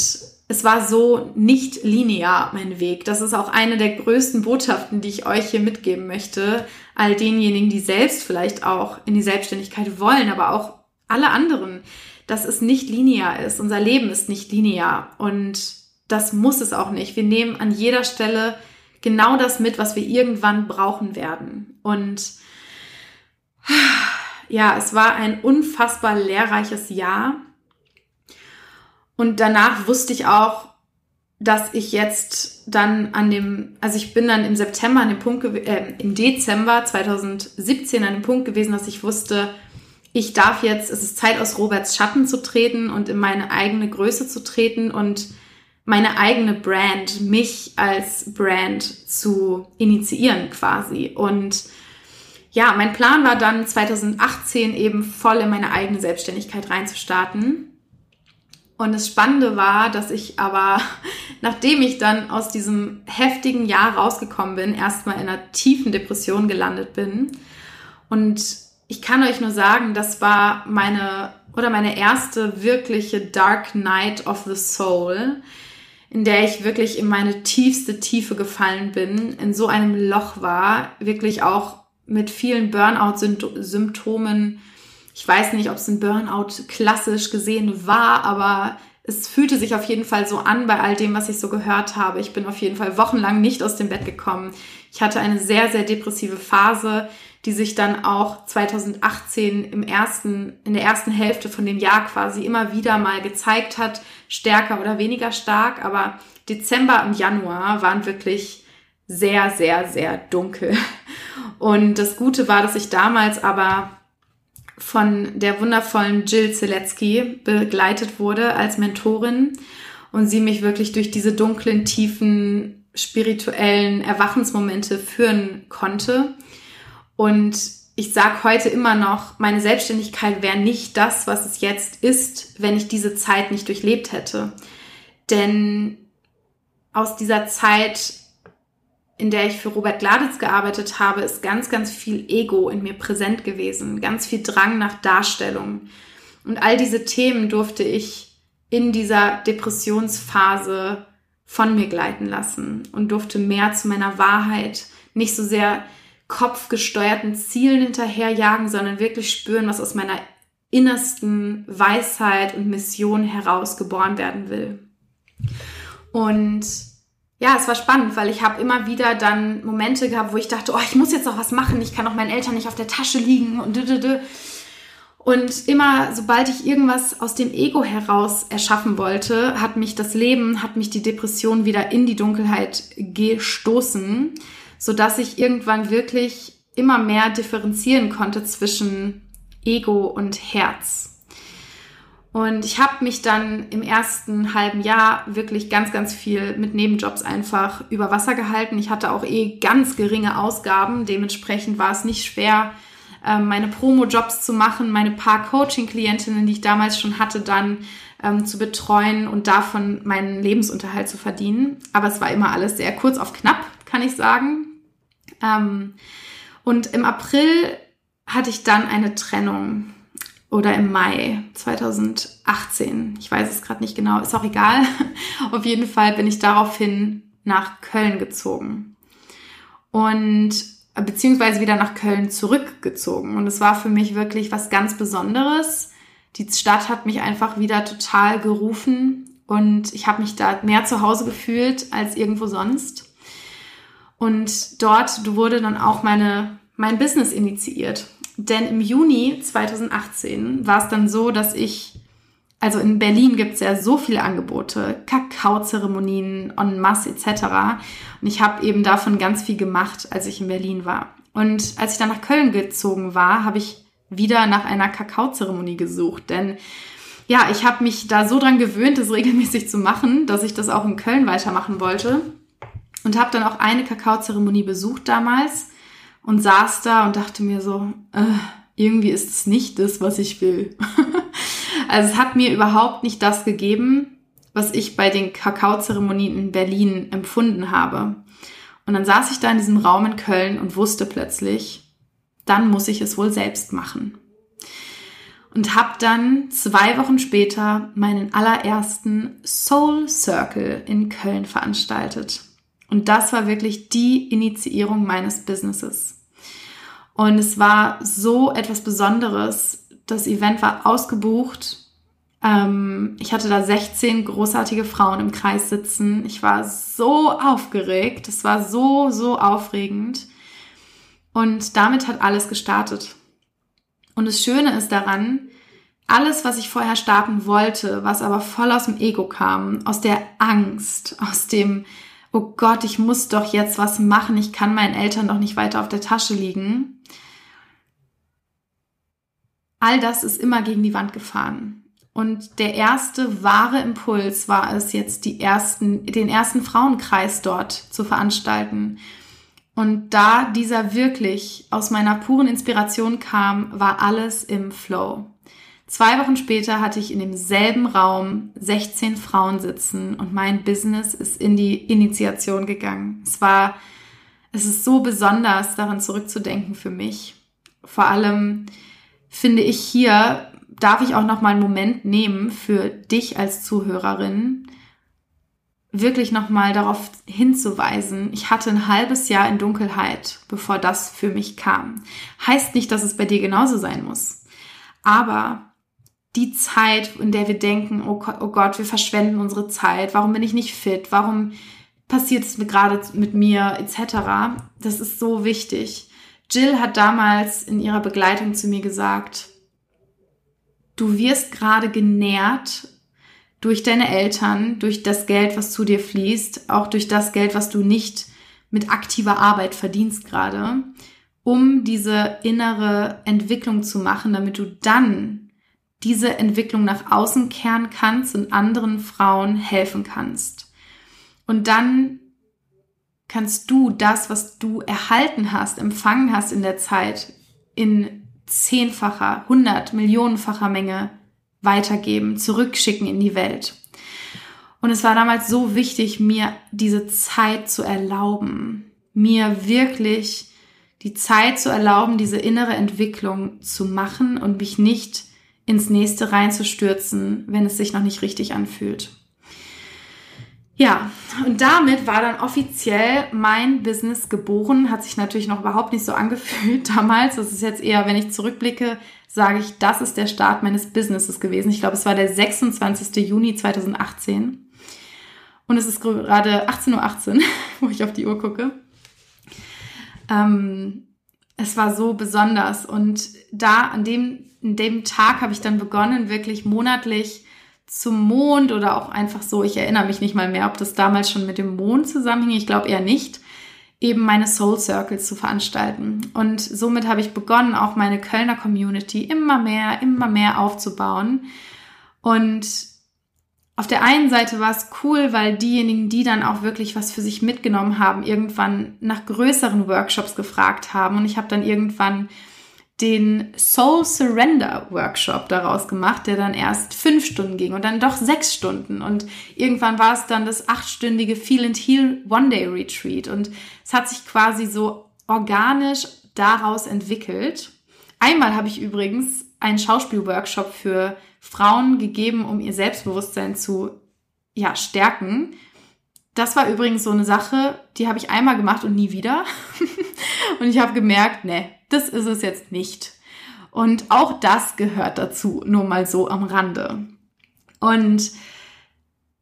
es war so nicht linear, mein Weg. Das ist auch eine der größten Botschaften, die ich euch hier mitgeben möchte. All denjenigen, die selbst vielleicht auch in die Selbstständigkeit wollen, aber auch alle anderen, dass es nicht linear ist. Unser Leben ist nicht linear. Und das muss es auch nicht. Wir nehmen an jeder Stelle genau das mit, was wir irgendwann brauchen werden. Und ja, es war ein unfassbar lehrreiches Jahr. Und danach wusste ich auch, dass ich jetzt dann an dem, also ich bin dann im September an dem Punkt, äh, im Dezember 2017 an dem Punkt gewesen, dass ich wusste, ich darf jetzt, es ist Zeit aus Roberts Schatten zu treten und in meine eigene Größe zu treten und meine eigene Brand, mich als Brand zu initiieren quasi. Und ja, mein Plan war dann 2018 eben voll in meine eigene Selbstständigkeit reinzustarten. Und das Spannende war, dass ich aber, (laughs) nachdem ich dann aus diesem heftigen Jahr rausgekommen bin, erstmal in einer tiefen Depression gelandet bin. Und ich kann euch nur sagen, das war meine oder meine erste wirkliche Dark Night of the Soul in der ich wirklich in meine tiefste Tiefe gefallen bin, in so einem Loch war, wirklich auch mit vielen Burnout-Symptomen. Ich weiß nicht, ob es ein Burnout klassisch gesehen war, aber es fühlte sich auf jeden Fall so an bei all dem, was ich so gehört habe. Ich bin auf jeden Fall wochenlang nicht aus dem Bett gekommen. Ich hatte eine sehr, sehr depressive Phase, die sich dann auch 2018 im ersten, in der ersten Hälfte von dem Jahr quasi immer wieder mal gezeigt hat, stärker oder weniger stark. Aber Dezember und Januar waren wirklich sehr, sehr, sehr dunkel. Und das Gute war, dass ich damals aber von der wundervollen Jill Zielecki begleitet wurde als Mentorin und sie mich wirklich durch diese dunklen, tiefen, spirituellen Erwachensmomente führen konnte. Und ich sage heute immer noch, meine Selbstständigkeit wäre nicht das, was es jetzt ist, wenn ich diese Zeit nicht durchlebt hätte. Denn aus dieser Zeit in der ich für Robert Gladitz gearbeitet habe, ist ganz, ganz viel Ego in mir präsent gewesen, ganz viel Drang nach Darstellung. Und all diese Themen durfte ich in dieser Depressionsphase von mir gleiten lassen und durfte mehr zu meiner Wahrheit, nicht so sehr kopfgesteuerten Zielen hinterherjagen, sondern wirklich spüren, was aus meiner innersten Weisheit und Mission heraus geboren werden will. Und ja, es war spannend, weil ich habe immer wieder dann Momente gehabt, wo ich dachte, oh, ich muss jetzt noch was machen, ich kann auch meinen Eltern nicht auf der Tasche liegen und dödödö. Und immer, sobald ich irgendwas aus dem Ego heraus erschaffen wollte, hat mich das Leben, hat mich die Depression wieder in die Dunkelheit gestoßen, so dass ich irgendwann wirklich immer mehr differenzieren konnte zwischen Ego und Herz. Und ich habe mich dann im ersten halben Jahr wirklich ganz, ganz viel mit Nebenjobs einfach über Wasser gehalten. Ich hatte auch eh ganz geringe Ausgaben. Dementsprechend war es nicht schwer, ähm, meine Promo-Jobs zu machen, meine paar Coaching-Klientinnen, die ich damals schon hatte, dann ähm, zu betreuen und davon meinen Lebensunterhalt zu verdienen. Aber es war immer alles sehr kurz auf knapp, kann ich sagen. Ähm, und im April hatte ich dann eine Trennung oder im Mai 2018. Ich weiß es gerade nicht genau, ist auch egal. (laughs) Auf jeden Fall bin ich daraufhin nach Köln gezogen und beziehungsweise wieder nach Köln zurückgezogen. Und es war für mich wirklich was ganz Besonderes. Die Stadt hat mich einfach wieder total gerufen und ich habe mich da mehr zu Hause gefühlt als irgendwo sonst. Und dort wurde dann auch meine, mein Business initiiert. Denn im Juni 2018 war es dann so, dass ich, also in Berlin gibt es ja so viele Angebote, Kakaozeremonien en masse etc. Und ich habe eben davon ganz viel gemacht, als ich in Berlin war. Und als ich dann nach Köln gezogen war, habe ich wieder nach einer Kakaozeremonie gesucht, denn ja, ich habe mich da so dran gewöhnt, das regelmäßig zu machen, dass ich das auch in Köln weitermachen wollte und habe dann auch eine Kakaozeremonie besucht damals und saß da und dachte mir so, äh, irgendwie ist es nicht das, was ich will. (laughs) also es hat mir überhaupt nicht das gegeben, was ich bei den Kakaozeremonien in Berlin empfunden habe. Und dann saß ich da in diesem Raum in Köln und wusste plötzlich, dann muss ich es wohl selbst machen. Und habe dann zwei Wochen später meinen allerersten Soul Circle in Köln veranstaltet. Und das war wirklich die Initiierung meines Businesses. Und es war so etwas Besonderes. Das Event war ausgebucht. Ähm, ich hatte da 16 großartige Frauen im Kreis sitzen. Ich war so aufgeregt. Es war so, so aufregend. Und damit hat alles gestartet. Und das Schöne ist daran, alles, was ich vorher starten wollte, was aber voll aus dem Ego kam, aus der Angst, aus dem, oh Gott, ich muss doch jetzt was machen, ich kann meinen Eltern doch nicht weiter auf der Tasche liegen, all das ist immer gegen die Wand gefahren. Und der erste wahre Impuls war es, jetzt die ersten, den ersten Frauenkreis dort zu veranstalten. Und da dieser wirklich aus meiner puren Inspiration kam, war alles im Flow. Zwei Wochen später hatte ich in demselben Raum 16 Frauen sitzen und mein Business ist in die Initiation gegangen. Es war, es ist so besonders, daran zurückzudenken für mich. Vor allem, finde ich hier, darf ich auch noch mal einen Moment nehmen für dich als Zuhörerin, wirklich noch mal darauf hinzuweisen, ich hatte ein halbes Jahr in Dunkelheit, bevor das für mich kam. Heißt nicht, dass es bei dir genauso sein muss. Aber die Zeit, in der wir denken, oh Gott, oh Gott, wir verschwenden unsere Zeit, warum bin ich nicht fit, warum passiert es gerade mit mir, etc., das ist so wichtig. Jill hat damals in ihrer Begleitung zu mir gesagt, du wirst gerade genährt durch deine Eltern, durch das Geld, was zu dir fließt, auch durch das Geld, was du nicht mit aktiver Arbeit verdienst gerade, um diese innere Entwicklung zu machen, damit du dann diese Entwicklung nach außen kehren kannst und anderen Frauen helfen kannst. Und dann kannst du das, was du erhalten hast, empfangen hast in der Zeit, in zehnfacher, hundert, millionenfacher Menge weitergeben, zurückschicken in die Welt. Und es war damals so wichtig, mir diese Zeit zu erlauben, mir wirklich die Zeit zu erlauben, diese innere Entwicklung zu machen und mich nicht ins nächste reinzustürzen, wenn es sich noch nicht richtig anfühlt. Ja, und damit war dann offiziell mein Business geboren. Hat sich natürlich noch überhaupt nicht so angefühlt (laughs) damals. Das ist jetzt eher, wenn ich zurückblicke, sage ich, das ist der Start meines Businesses gewesen. Ich glaube, es war der 26. Juni 2018. Und es ist gerade 18.18 Uhr, 18, (laughs) wo ich auf die Uhr gucke. Ähm, es war so besonders. Und da, an dem, an dem Tag habe ich dann begonnen, wirklich monatlich zum Mond oder auch einfach so, ich erinnere mich nicht mal mehr, ob das damals schon mit dem Mond zusammenhing, ich glaube eher nicht, eben meine Soul Circles zu veranstalten. Und somit habe ich begonnen, auch meine Kölner Community immer mehr, immer mehr aufzubauen. Und auf der einen Seite war es cool, weil diejenigen, die dann auch wirklich was für sich mitgenommen haben, irgendwann nach größeren Workshops gefragt haben. Und ich habe dann irgendwann den Soul Surrender Workshop daraus gemacht, der dann erst fünf Stunden ging und dann doch sechs Stunden. Und irgendwann war es dann das achtstündige Feel and Heal One Day Retreat. Und es hat sich quasi so organisch daraus entwickelt. Einmal habe ich übrigens einen Schauspielworkshop für Frauen gegeben, um ihr Selbstbewusstsein zu ja, stärken. Das war übrigens so eine Sache, die habe ich einmal gemacht und nie wieder. (laughs) und ich habe gemerkt, nee, das ist es jetzt nicht. Und auch das gehört dazu, nur mal so am Rande. Und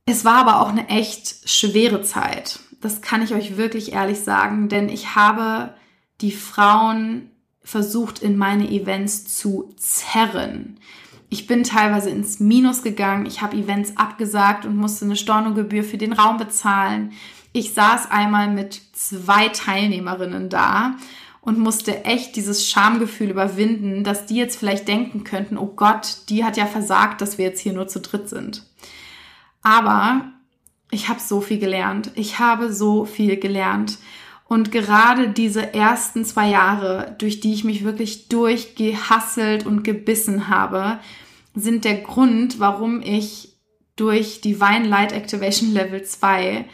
es war aber auch eine echt schwere Zeit. Das kann ich euch wirklich ehrlich sagen, denn ich habe die Frauen versucht, in meine Events zu zerren. Ich bin teilweise ins Minus gegangen. Ich habe Events abgesagt und musste eine Stornogebühr für den Raum bezahlen. Ich saß einmal mit zwei Teilnehmerinnen da und musste echt dieses Schamgefühl überwinden, dass die jetzt vielleicht denken könnten, oh Gott, die hat ja versagt, dass wir jetzt hier nur zu dritt sind. Aber ich habe so viel gelernt. Ich habe so viel gelernt. Und gerade diese ersten zwei Jahre, durch die ich mich wirklich durchgehasselt und gebissen habe, sind der Grund, warum ich durch Divine Light Activation Level 2,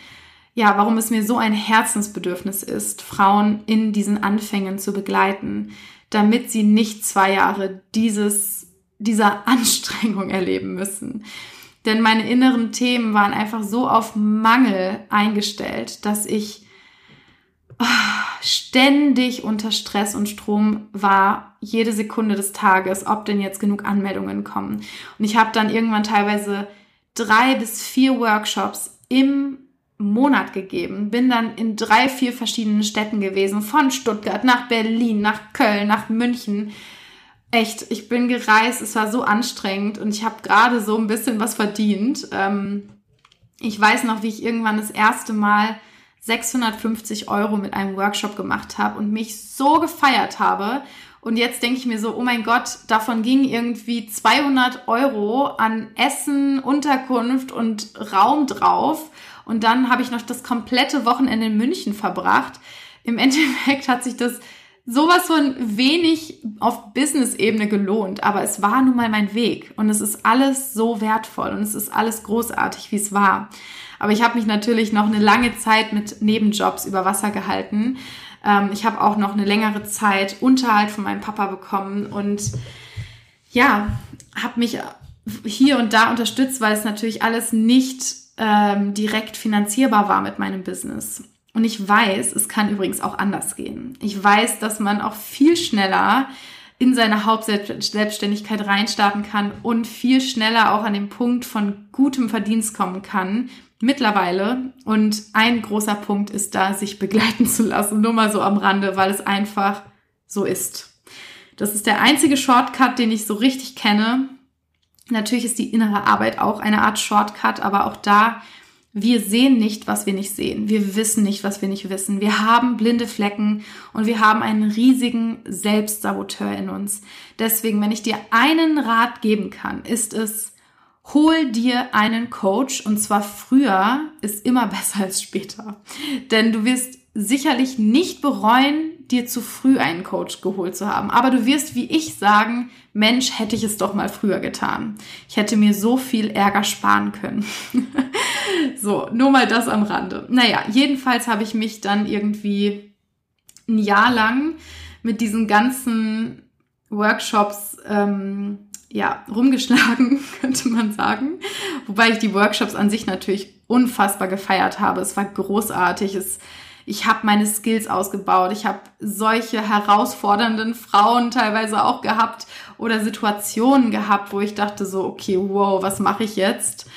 ja, warum es mir so ein Herzensbedürfnis ist, Frauen in diesen Anfängen zu begleiten, damit sie nicht zwei Jahre dieses, dieser (laughs) Anstrengung erleben müssen. Denn meine inneren Themen waren einfach so auf Mangel eingestellt, dass ich oh, ständig unter Stress und Strom war, jede Sekunde des Tages, ob denn jetzt genug Anmeldungen kommen. Und ich habe dann irgendwann teilweise drei bis vier Workshops im Monat gegeben, bin dann in drei, vier verschiedenen Städten gewesen, von Stuttgart nach Berlin, nach Köln, nach München, echt, ich bin gereist, es war so anstrengend und ich habe gerade so ein bisschen was verdient. Ähm, ich weiß noch, wie ich irgendwann das erste Mal 650 Euro mit einem Workshop gemacht habe und mich so gefeiert habe. Und jetzt denke ich mir so, oh mein Gott, davon ging irgendwie 200 Euro an Essen, Unterkunft und Raum drauf. Und dann habe ich noch das komplette Wochenende in München verbracht. Im Endeffekt hat sich das sowas von wenig auf Business-Ebene gelohnt, aber es war nun mal mein Weg und es ist alles so wertvoll und es ist alles großartig, wie es war. Aber ich habe mich natürlich noch eine lange Zeit mit Nebenjobs über Wasser gehalten. Ähm, ich habe auch noch eine längere Zeit Unterhalt von meinem Papa bekommen und ja, habe mich hier und da unterstützt, weil es natürlich alles nicht ähm, direkt finanzierbar war mit meinem Business. Und ich weiß, es kann übrigens auch anders gehen. Ich weiß, dass man auch viel schneller in seine Hauptselbstständigkeit reinstarten kann und viel schneller auch an den Punkt von gutem Verdienst kommen kann. Mittlerweile. Und ein großer Punkt ist da, sich begleiten zu lassen. Nur mal so am Rande, weil es einfach so ist. Das ist der einzige Shortcut, den ich so richtig kenne. Natürlich ist die innere Arbeit auch eine Art Shortcut, aber auch da wir sehen nicht, was wir nicht sehen. Wir wissen nicht, was wir nicht wissen. Wir haben blinde Flecken und wir haben einen riesigen Selbstsaboteur in uns. Deswegen, wenn ich dir einen Rat geben kann, ist es, hol dir einen Coach und zwar früher ist immer (laughs) besser als später. Denn du wirst sicherlich nicht bereuen, dir zu früh einen Coach geholt zu haben. Aber du wirst wie ich sagen, Mensch, hätte ich es doch mal früher getan. Ich hätte mir so viel Ärger sparen können. (laughs) so, nur mal das am Rande. Naja, jedenfalls habe ich mich dann irgendwie ein Jahr lang mit diesen ganzen Workshops ähm, ja, rumgeschlagen, (laughs) könnte man sagen. Wobei ich die Workshops an sich natürlich unfassbar gefeiert habe. Es war großartig. Es ich habe meine Skills ausgebaut, ich habe solche herausfordernden Frauen teilweise auch gehabt oder Situationen gehabt, wo ich dachte so, okay, wow, was mache ich jetzt?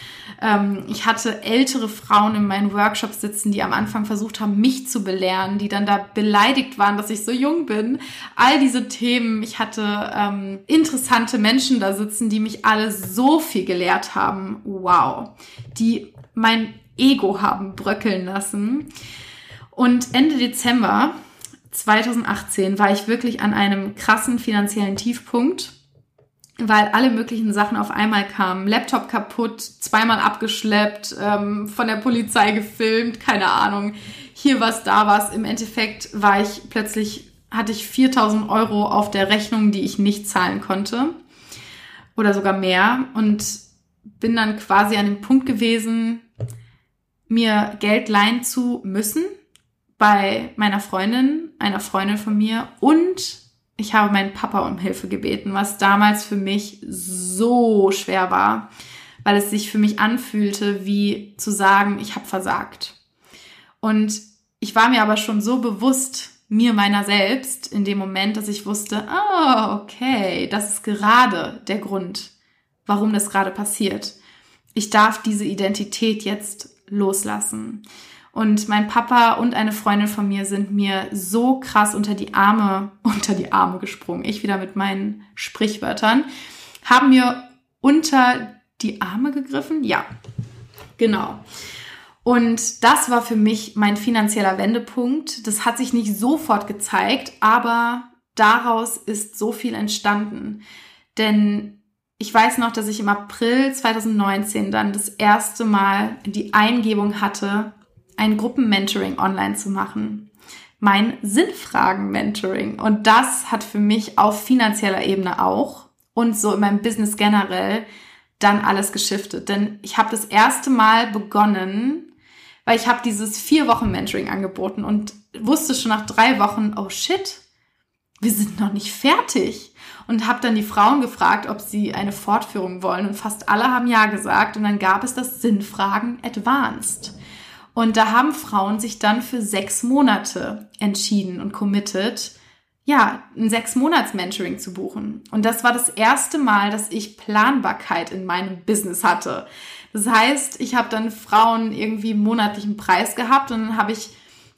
Ähm, ich hatte ältere Frauen in meinen Workshops sitzen, die am Anfang versucht haben, mich zu belehren, die dann da beleidigt waren, dass ich so jung bin. All diese Themen. Ich hatte ähm, interessante Menschen da sitzen, die mich alle so viel gelehrt haben. Wow. Die mein Ego haben bröckeln lassen. Und Ende Dezember 2018 war ich wirklich an einem krassen finanziellen Tiefpunkt, weil alle möglichen Sachen auf einmal kamen. Laptop kaputt, zweimal abgeschleppt, ähm, von der Polizei gefilmt, keine Ahnung. Hier was, da was. Im Endeffekt war ich plötzlich, hatte ich 4000 Euro auf der Rechnung, die ich nicht zahlen konnte. Oder sogar mehr. Und bin dann quasi an dem Punkt gewesen, mir Geld leihen zu müssen, bei meiner Freundin, einer Freundin von mir und ich habe meinen Papa um Hilfe gebeten, was damals für mich so schwer war, weil es sich für mich anfühlte, wie zu sagen, ich habe versagt. Und ich war mir aber schon so bewusst mir meiner selbst in dem Moment, dass ich wusste, ah, oh, okay, das ist gerade der Grund, warum das gerade passiert. Ich darf diese Identität jetzt loslassen. Und mein Papa und eine Freundin von mir sind mir so krass unter die Arme, (laughs) unter die Arme gesprungen. Ich wieder mit meinen Sprichwörtern. Haben mir unter die Arme gegriffen? Ja, genau. Und das war für mich mein finanzieller Wendepunkt. Das hat sich nicht sofort gezeigt, aber daraus ist so viel entstanden. Denn ich weiß noch, dass ich im April 2019 dann das erste Mal die Eingebung hatte, ein Gruppenmentoring online zu machen. Mein Sinnfragen-Mentoring. Und das hat für mich auf finanzieller Ebene auch und so in meinem Business generell dann alles geschiftet. Denn ich habe das erste Mal begonnen, weil ich habe dieses vier Wochen Mentoring angeboten und wusste schon nach drei Wochen, oh shit, wir sind noch nicht fertig. Und habe dann die Frauen gefragt, ob sie eine Fortführung wollen. Und fast alle haben ja gesagt. Und dann gab es das Sinnfragen Advanced. Und da haben Frauen sich dann für sechs Monate entschieden und committed, ja, ein sechs Monats Mentoring zu buchen. Und das war das erste Mal, dass ich Planbarkeit in meinem Business hatte. Das heißt, ich habe dann Frauen irgendwie monatlichen Preis gehabt und dann habe ich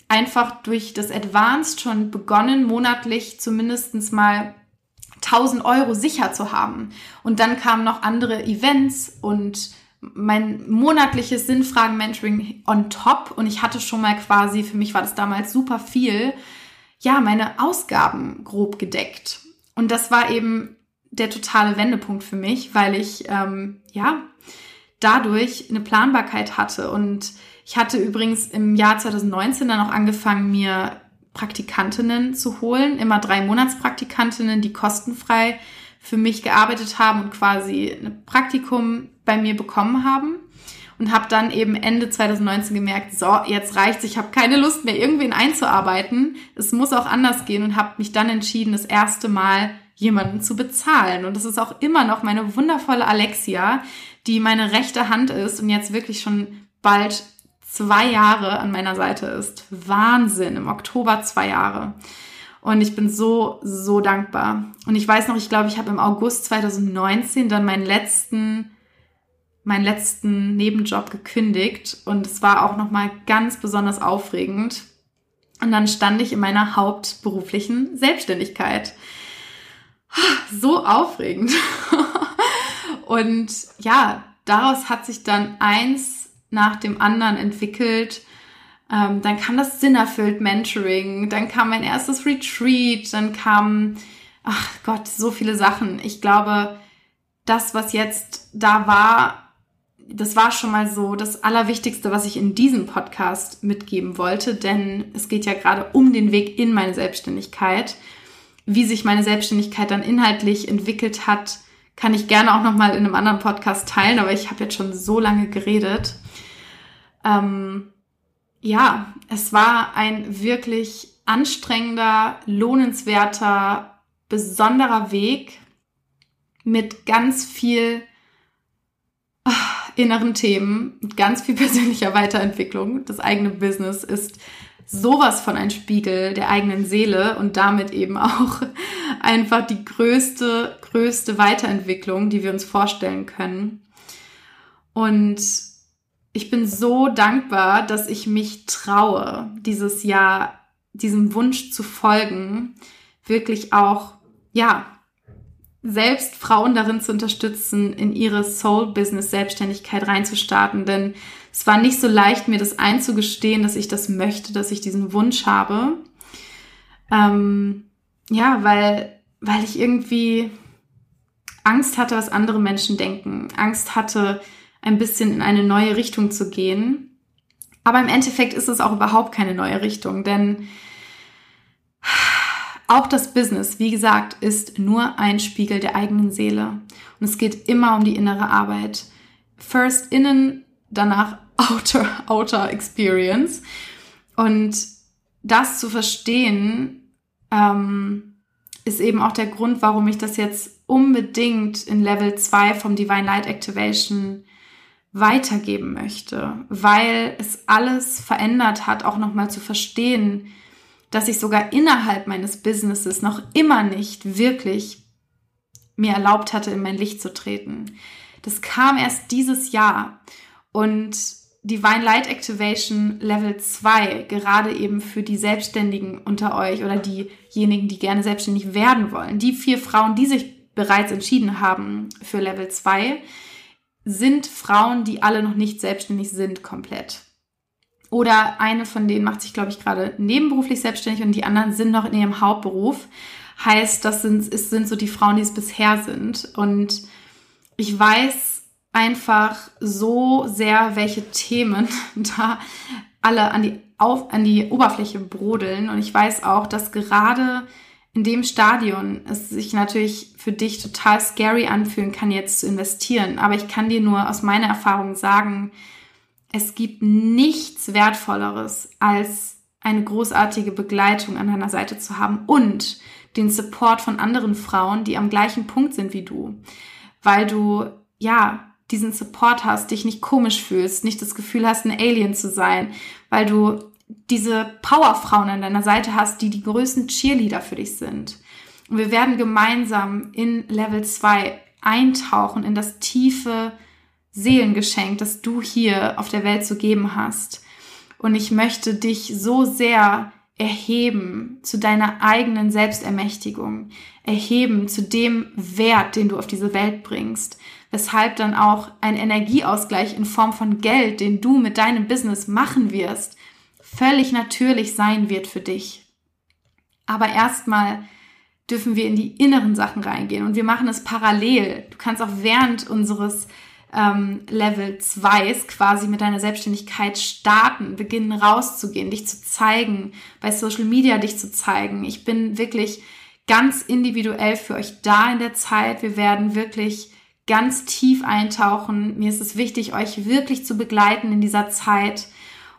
einfach durch das Advanced schon begonnen, monatlich zumindestens mal 1000 Euro sicher zu haben. Und dann kamen noch andere Events und mein monatliches Sinnfragen-Mentoring on top. Und ich hatte schon mal quasi, für mich war das damals super viel, ja, meine Ausgaben grob gedeckt. Und das war eben der totale Wendepunkt für mich, weil ich, ähm, ja, dadurch eine Planbarkeit hatte. Und ich hatte übrigens im Jahr 2019 dann auch angefangen, mir Praktikantinnen zu holen, immer drei Monatspraktikantinnen, die kostenfrei für mich gearbeitet haben und quasi ein Praktikum bei mir bekommen haben. Und habe dann eben Ende 2019 gemerkt, so, jetzt reicht's, ich habe keine Lust mehr, irgendwen einzuarbeiten. Es muss auch anders gehen und habe mich dann entschieden, das erste Mal jemanden zu bezahlen. Und das ist auch immer noch meine wundervolle Alexia, die meine rechte Hand ist und jetzt wirklich schon bald zwei Jahre an meiner Seite ist. Wahnsinn, im Oktober zwei Jahre. Und ich bin so, so dankbar. Und ich weiß noch, ich glaube, ich habe im August 2019 dann meinen letzten, meinen letzten Nebenjob gekündigt. Und es war auch nochmal ganz besonders aufregend. Und dann stand ich in meiner hauptberuflichen Selbstständigkeit. So aufregend. (laughs) Und ja, daraus hat sich dann eins nach dem anderen entwickelt. Ähm, dann kam das Sinnerfüllt Mentoring, dann kam mein erstes Retreat, dann kam, ach Gott, so viele Sachen. Ich glaube, das, was jetzt da war, das war schon mal so das Allerwichtigste, was ich in diesem Podcast mitgeben wollte, denn es geht ja gerade um den Weg in meine Selbstständigkeit, wie sich meine Selbstständigkeit dann inhaltlich entwickelt hat, kann ich gerne auch noch mal in einem anderen Podcast teilen, aber ich habe jetzt schon so lange geredet. Ähm, ja, es war ein wirklich anstrengender, lohnenswerter, besonderer Weg mit ganz viel ach, inneren Themen, ganz viel (laughs) persönlicher Weiterentwicklung. Das eigene Business ist sowas von ein Spiegel der eigenen Seele und damit eben auch (laughs) einfach die größte, größte Weiterentwicklung, die wir uns vorstellen können. Und ich bin so dankbar, dass ich mich traue, dieses Jahr diesem Wunsch zu folgen, wirklich auch, ja, selbst Frauen darin zu unterstützen, in ihre Soul-Business-Selbstständigkeit reinzustarten. Denn es war nicht so leicht, mir das einzugestehen, dass ich das möchte, dass ich diesen Wunsch habe. Ähm, ja, weil, weil ich irgendwie Angst hatte, was andere Menschen denken. Angst hatte, ein bisschen in eine neue Richtung zu gehen. Aber im Endeffekt ist es auch überhaupt keine neue Richtung, denn auch das Business, wie gesagt, ist nur ein Spiegel der eigenen Seele. Und es geht immer um die innere Arbeit. First innen, danach (laughs) outer, outer experience. Und das zu verstehen, ähm, ist eben auch der Grund, warum ich das jetzt unbedingt in Level 2 vom Divine Light Activation weitergeben möchte, weil es alles verändert hat, auch nochmal zu verstehen, dass ich sogar innerhalb meines Businesses noch immer nicht wirklich mir erlaubt hatte, in mein Licht zu treten. Das kam erst dieses Jahr und Divine Light Activation Level 2, gerade eben für die Selbstständigen unter euch oder diejenigen, die gerne selbstständig werden wollen, die vier Frauen, die sich bereits entschieden haben für Level 2, sind Frauen, die alle noch nicht selbstständig sind, komplett. Oder eine von denen macht sich, glaube ich, gerade nebenberuflich selbstständig und die anderen sind noch in ihrem Hauptberuf. Heißt, das sind, es sind so die Frauen, die es bisher sind. Und ich weiß einfach so sehr, welche Themen (laughs) da alle an die, auf, an die Oberfläche brodeln. Und ich weiß auch, dass gerade in dem Stadion es sich natürlich für dich total scary anfühlen kann, jetzt zu investieren. Aber ich kann dir nur aus meiner Erfahrung sagen, es gibt nichts Wertvolleres, als eine großartige Begleitung an deiner Seite zu haben und den Support von anderen Frauen, die am gleichen Punkt sind wie du. Weil du, ja, diesen Support hast, dich nicht komisch fühlst, nicht das Gefühl hast, ein Alien zu sein, weil du diese Powerfrauen an deiner Seite hast, die die größten Cheerleader für dich sind. Und wir werden gemeinsam in Level 2 eintauchen in das tiefe Seelengeschenk, das du hier auf der Welt zu geben hast. Und ich möchte dich so sehr erheben zu deiner eigenen Selbstermächtigung, erheben zu dem Wert, den du auf diese Welt bringst, weshalb dann auch ein Energieausgleich in Form von Geld, den du mit deinem Business machen wirst, völlig natürlich sein wird für dich. Aber erstmal dürfen wir in die inneren Sachen reingehen und wir machen es parallel. Du kannst auch während unseres ähm, Level 2 quasi mit deiner Selbstständigkeit starten, beginnen rauszugehen, dich zu zeigen, bei Social Media dich zu zeigen. Ich bin wirklich ganz individuell für euch da in der Zeit. Wir werden wirklich ganz tief eintauchen. Mir ist es wichtig, euch wirklich zu begleiten in dieser Zeit.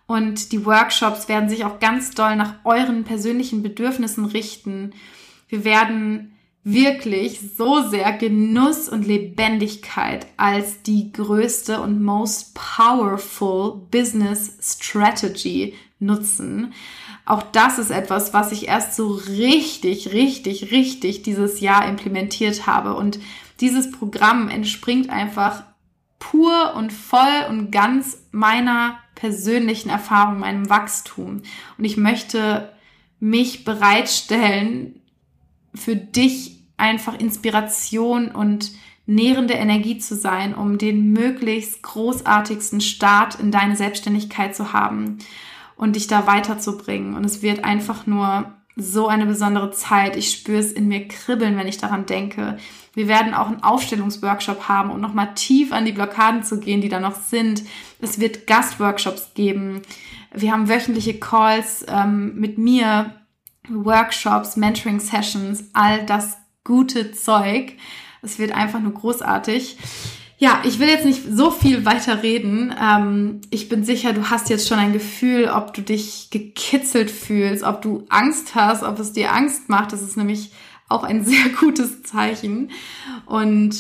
Und die Workshops werden sich auch ganz doll nach euren persönlichen Bedürfnissen richten. Wir werden wirklich so sehr Genuss und Lebendigkeit als die größte und most powerful Business Strategy nutzen. Auch das ist etwas, was ich erst so richtig, richtig, richtig dieses Jahr implementiert habe. Und dieses Programm entspringt einfach pur und voll und ganz meiner persönlichen Erfahrung, meinem Wachstum. Und ich möchte mich bereitstellen, für dich einfach Inspiration und nährende Energie zu sein, um den möglichst großartigsten Start in deine Selbstständigkeit zu haben und dich da weiterzubringen. Und es wird einfach nur so eine besondere Zeit. Ich spüre es in mir kribbeln, wenn ich daran denke. Wir werden auch einen Aufstellungsworkshop haben, um nochmal tief an die Blockaden zu gehen, die da noch sind. Es wird Gastworkshops geben. Wir haben wöchentliche Calls ähm, mit mir, Workshops, Mentoring-Sessions, all das gute Zeug. Es wird einfach nur großartig. Ja, ich will jetzt nicht so viel weiter reden. Ähm, ich bin sicher, du hast jetzt schon ein Gefühl, ob du dich gekitzelt fühlst, ob du Angst hast, ob es dir Angst macht. Das ist nämlich auch ein (laughs) sehr gutes Zeichen. Und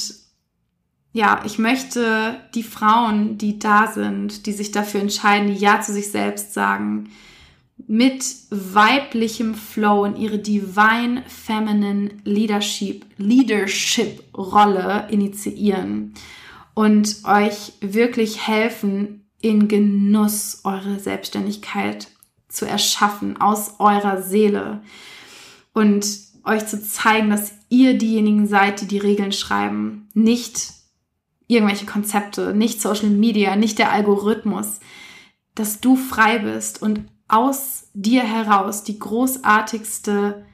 ja, ich möchte die Frauen, die da sind, die sich dafür entscheiden, die Ja zu sich selbst sagen, mit weiblichem Flow in ihre Divine Feminine Leadership, Leadership Rolle initiieren und euch wirklich helfen, in Genuss eure Selbstständigkeit zu erschaffen aus eurer Seele und euch zu zeigen, dass ihr diejenigen seid, die die Regeln schreiben, nicht irgendwelche Konzepte, nicht Social Media, nicht der Algorithmus, dass du frei bist und aus dir heraus die großartigste,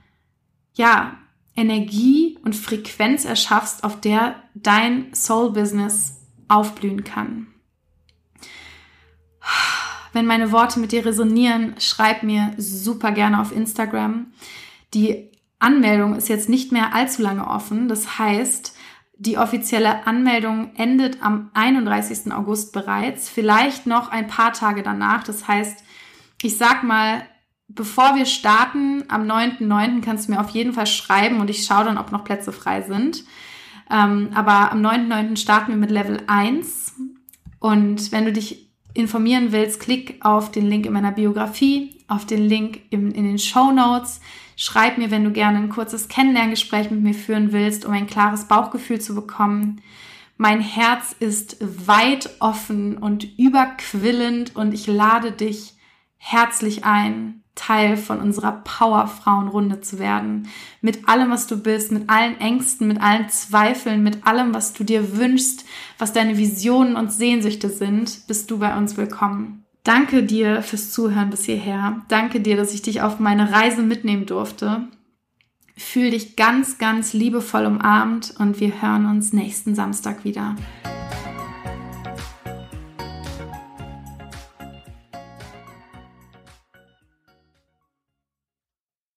ja, Energie und Frequenz erschaffst, auf der dein Soul-Business aufblühen kann. Wenn meine Worte mit dir resonieren, schreib mir super gerne auf Instagram. Die Anmeldung ist jetzt nicht mehr allzu lange offen. Das heißt, die offizielle Anmeldung endet am 31. August bereits, vielleicht noch ein paar Tage danach. Das heißt, ich sag mal, bevor wir starten, am 9.9. kannst du mir auf jeden Fall schreiben und ich schaue dann, ob noch Plätze frei sind. Ähm, aber am 9.9. starten wir mit Level 1. Und wenn du dich informieren willst, klick auf den Link in meiner Biografie, auf den Link in, in den Show Notes. Schreib mir, wenn du gerne ein kurzes Kennenlerngespräch mit mir führen willst, um ein klares Bauchgefühl zu bekommen. Mein Herz ist weit offen und überquillend und ich lade dich herzlich ein, Teil von unserer Powerfrauenrunde zu werden. Mit allem, was du bist, mit allen Ängsten, mit allen Zweifeln, mit allem, was du dir wünschst, was deine Visionen und Sehnsüchte sind, bist du bei uns willkommen. Danke dir fürs Zuhören bis hierher. Danke dir, dass ich dich auf meine Reise mitnehmen durfte. Fühl dich ganz, ganz liebevoll umarmt und wir hören uns nächsten Samstag wieder.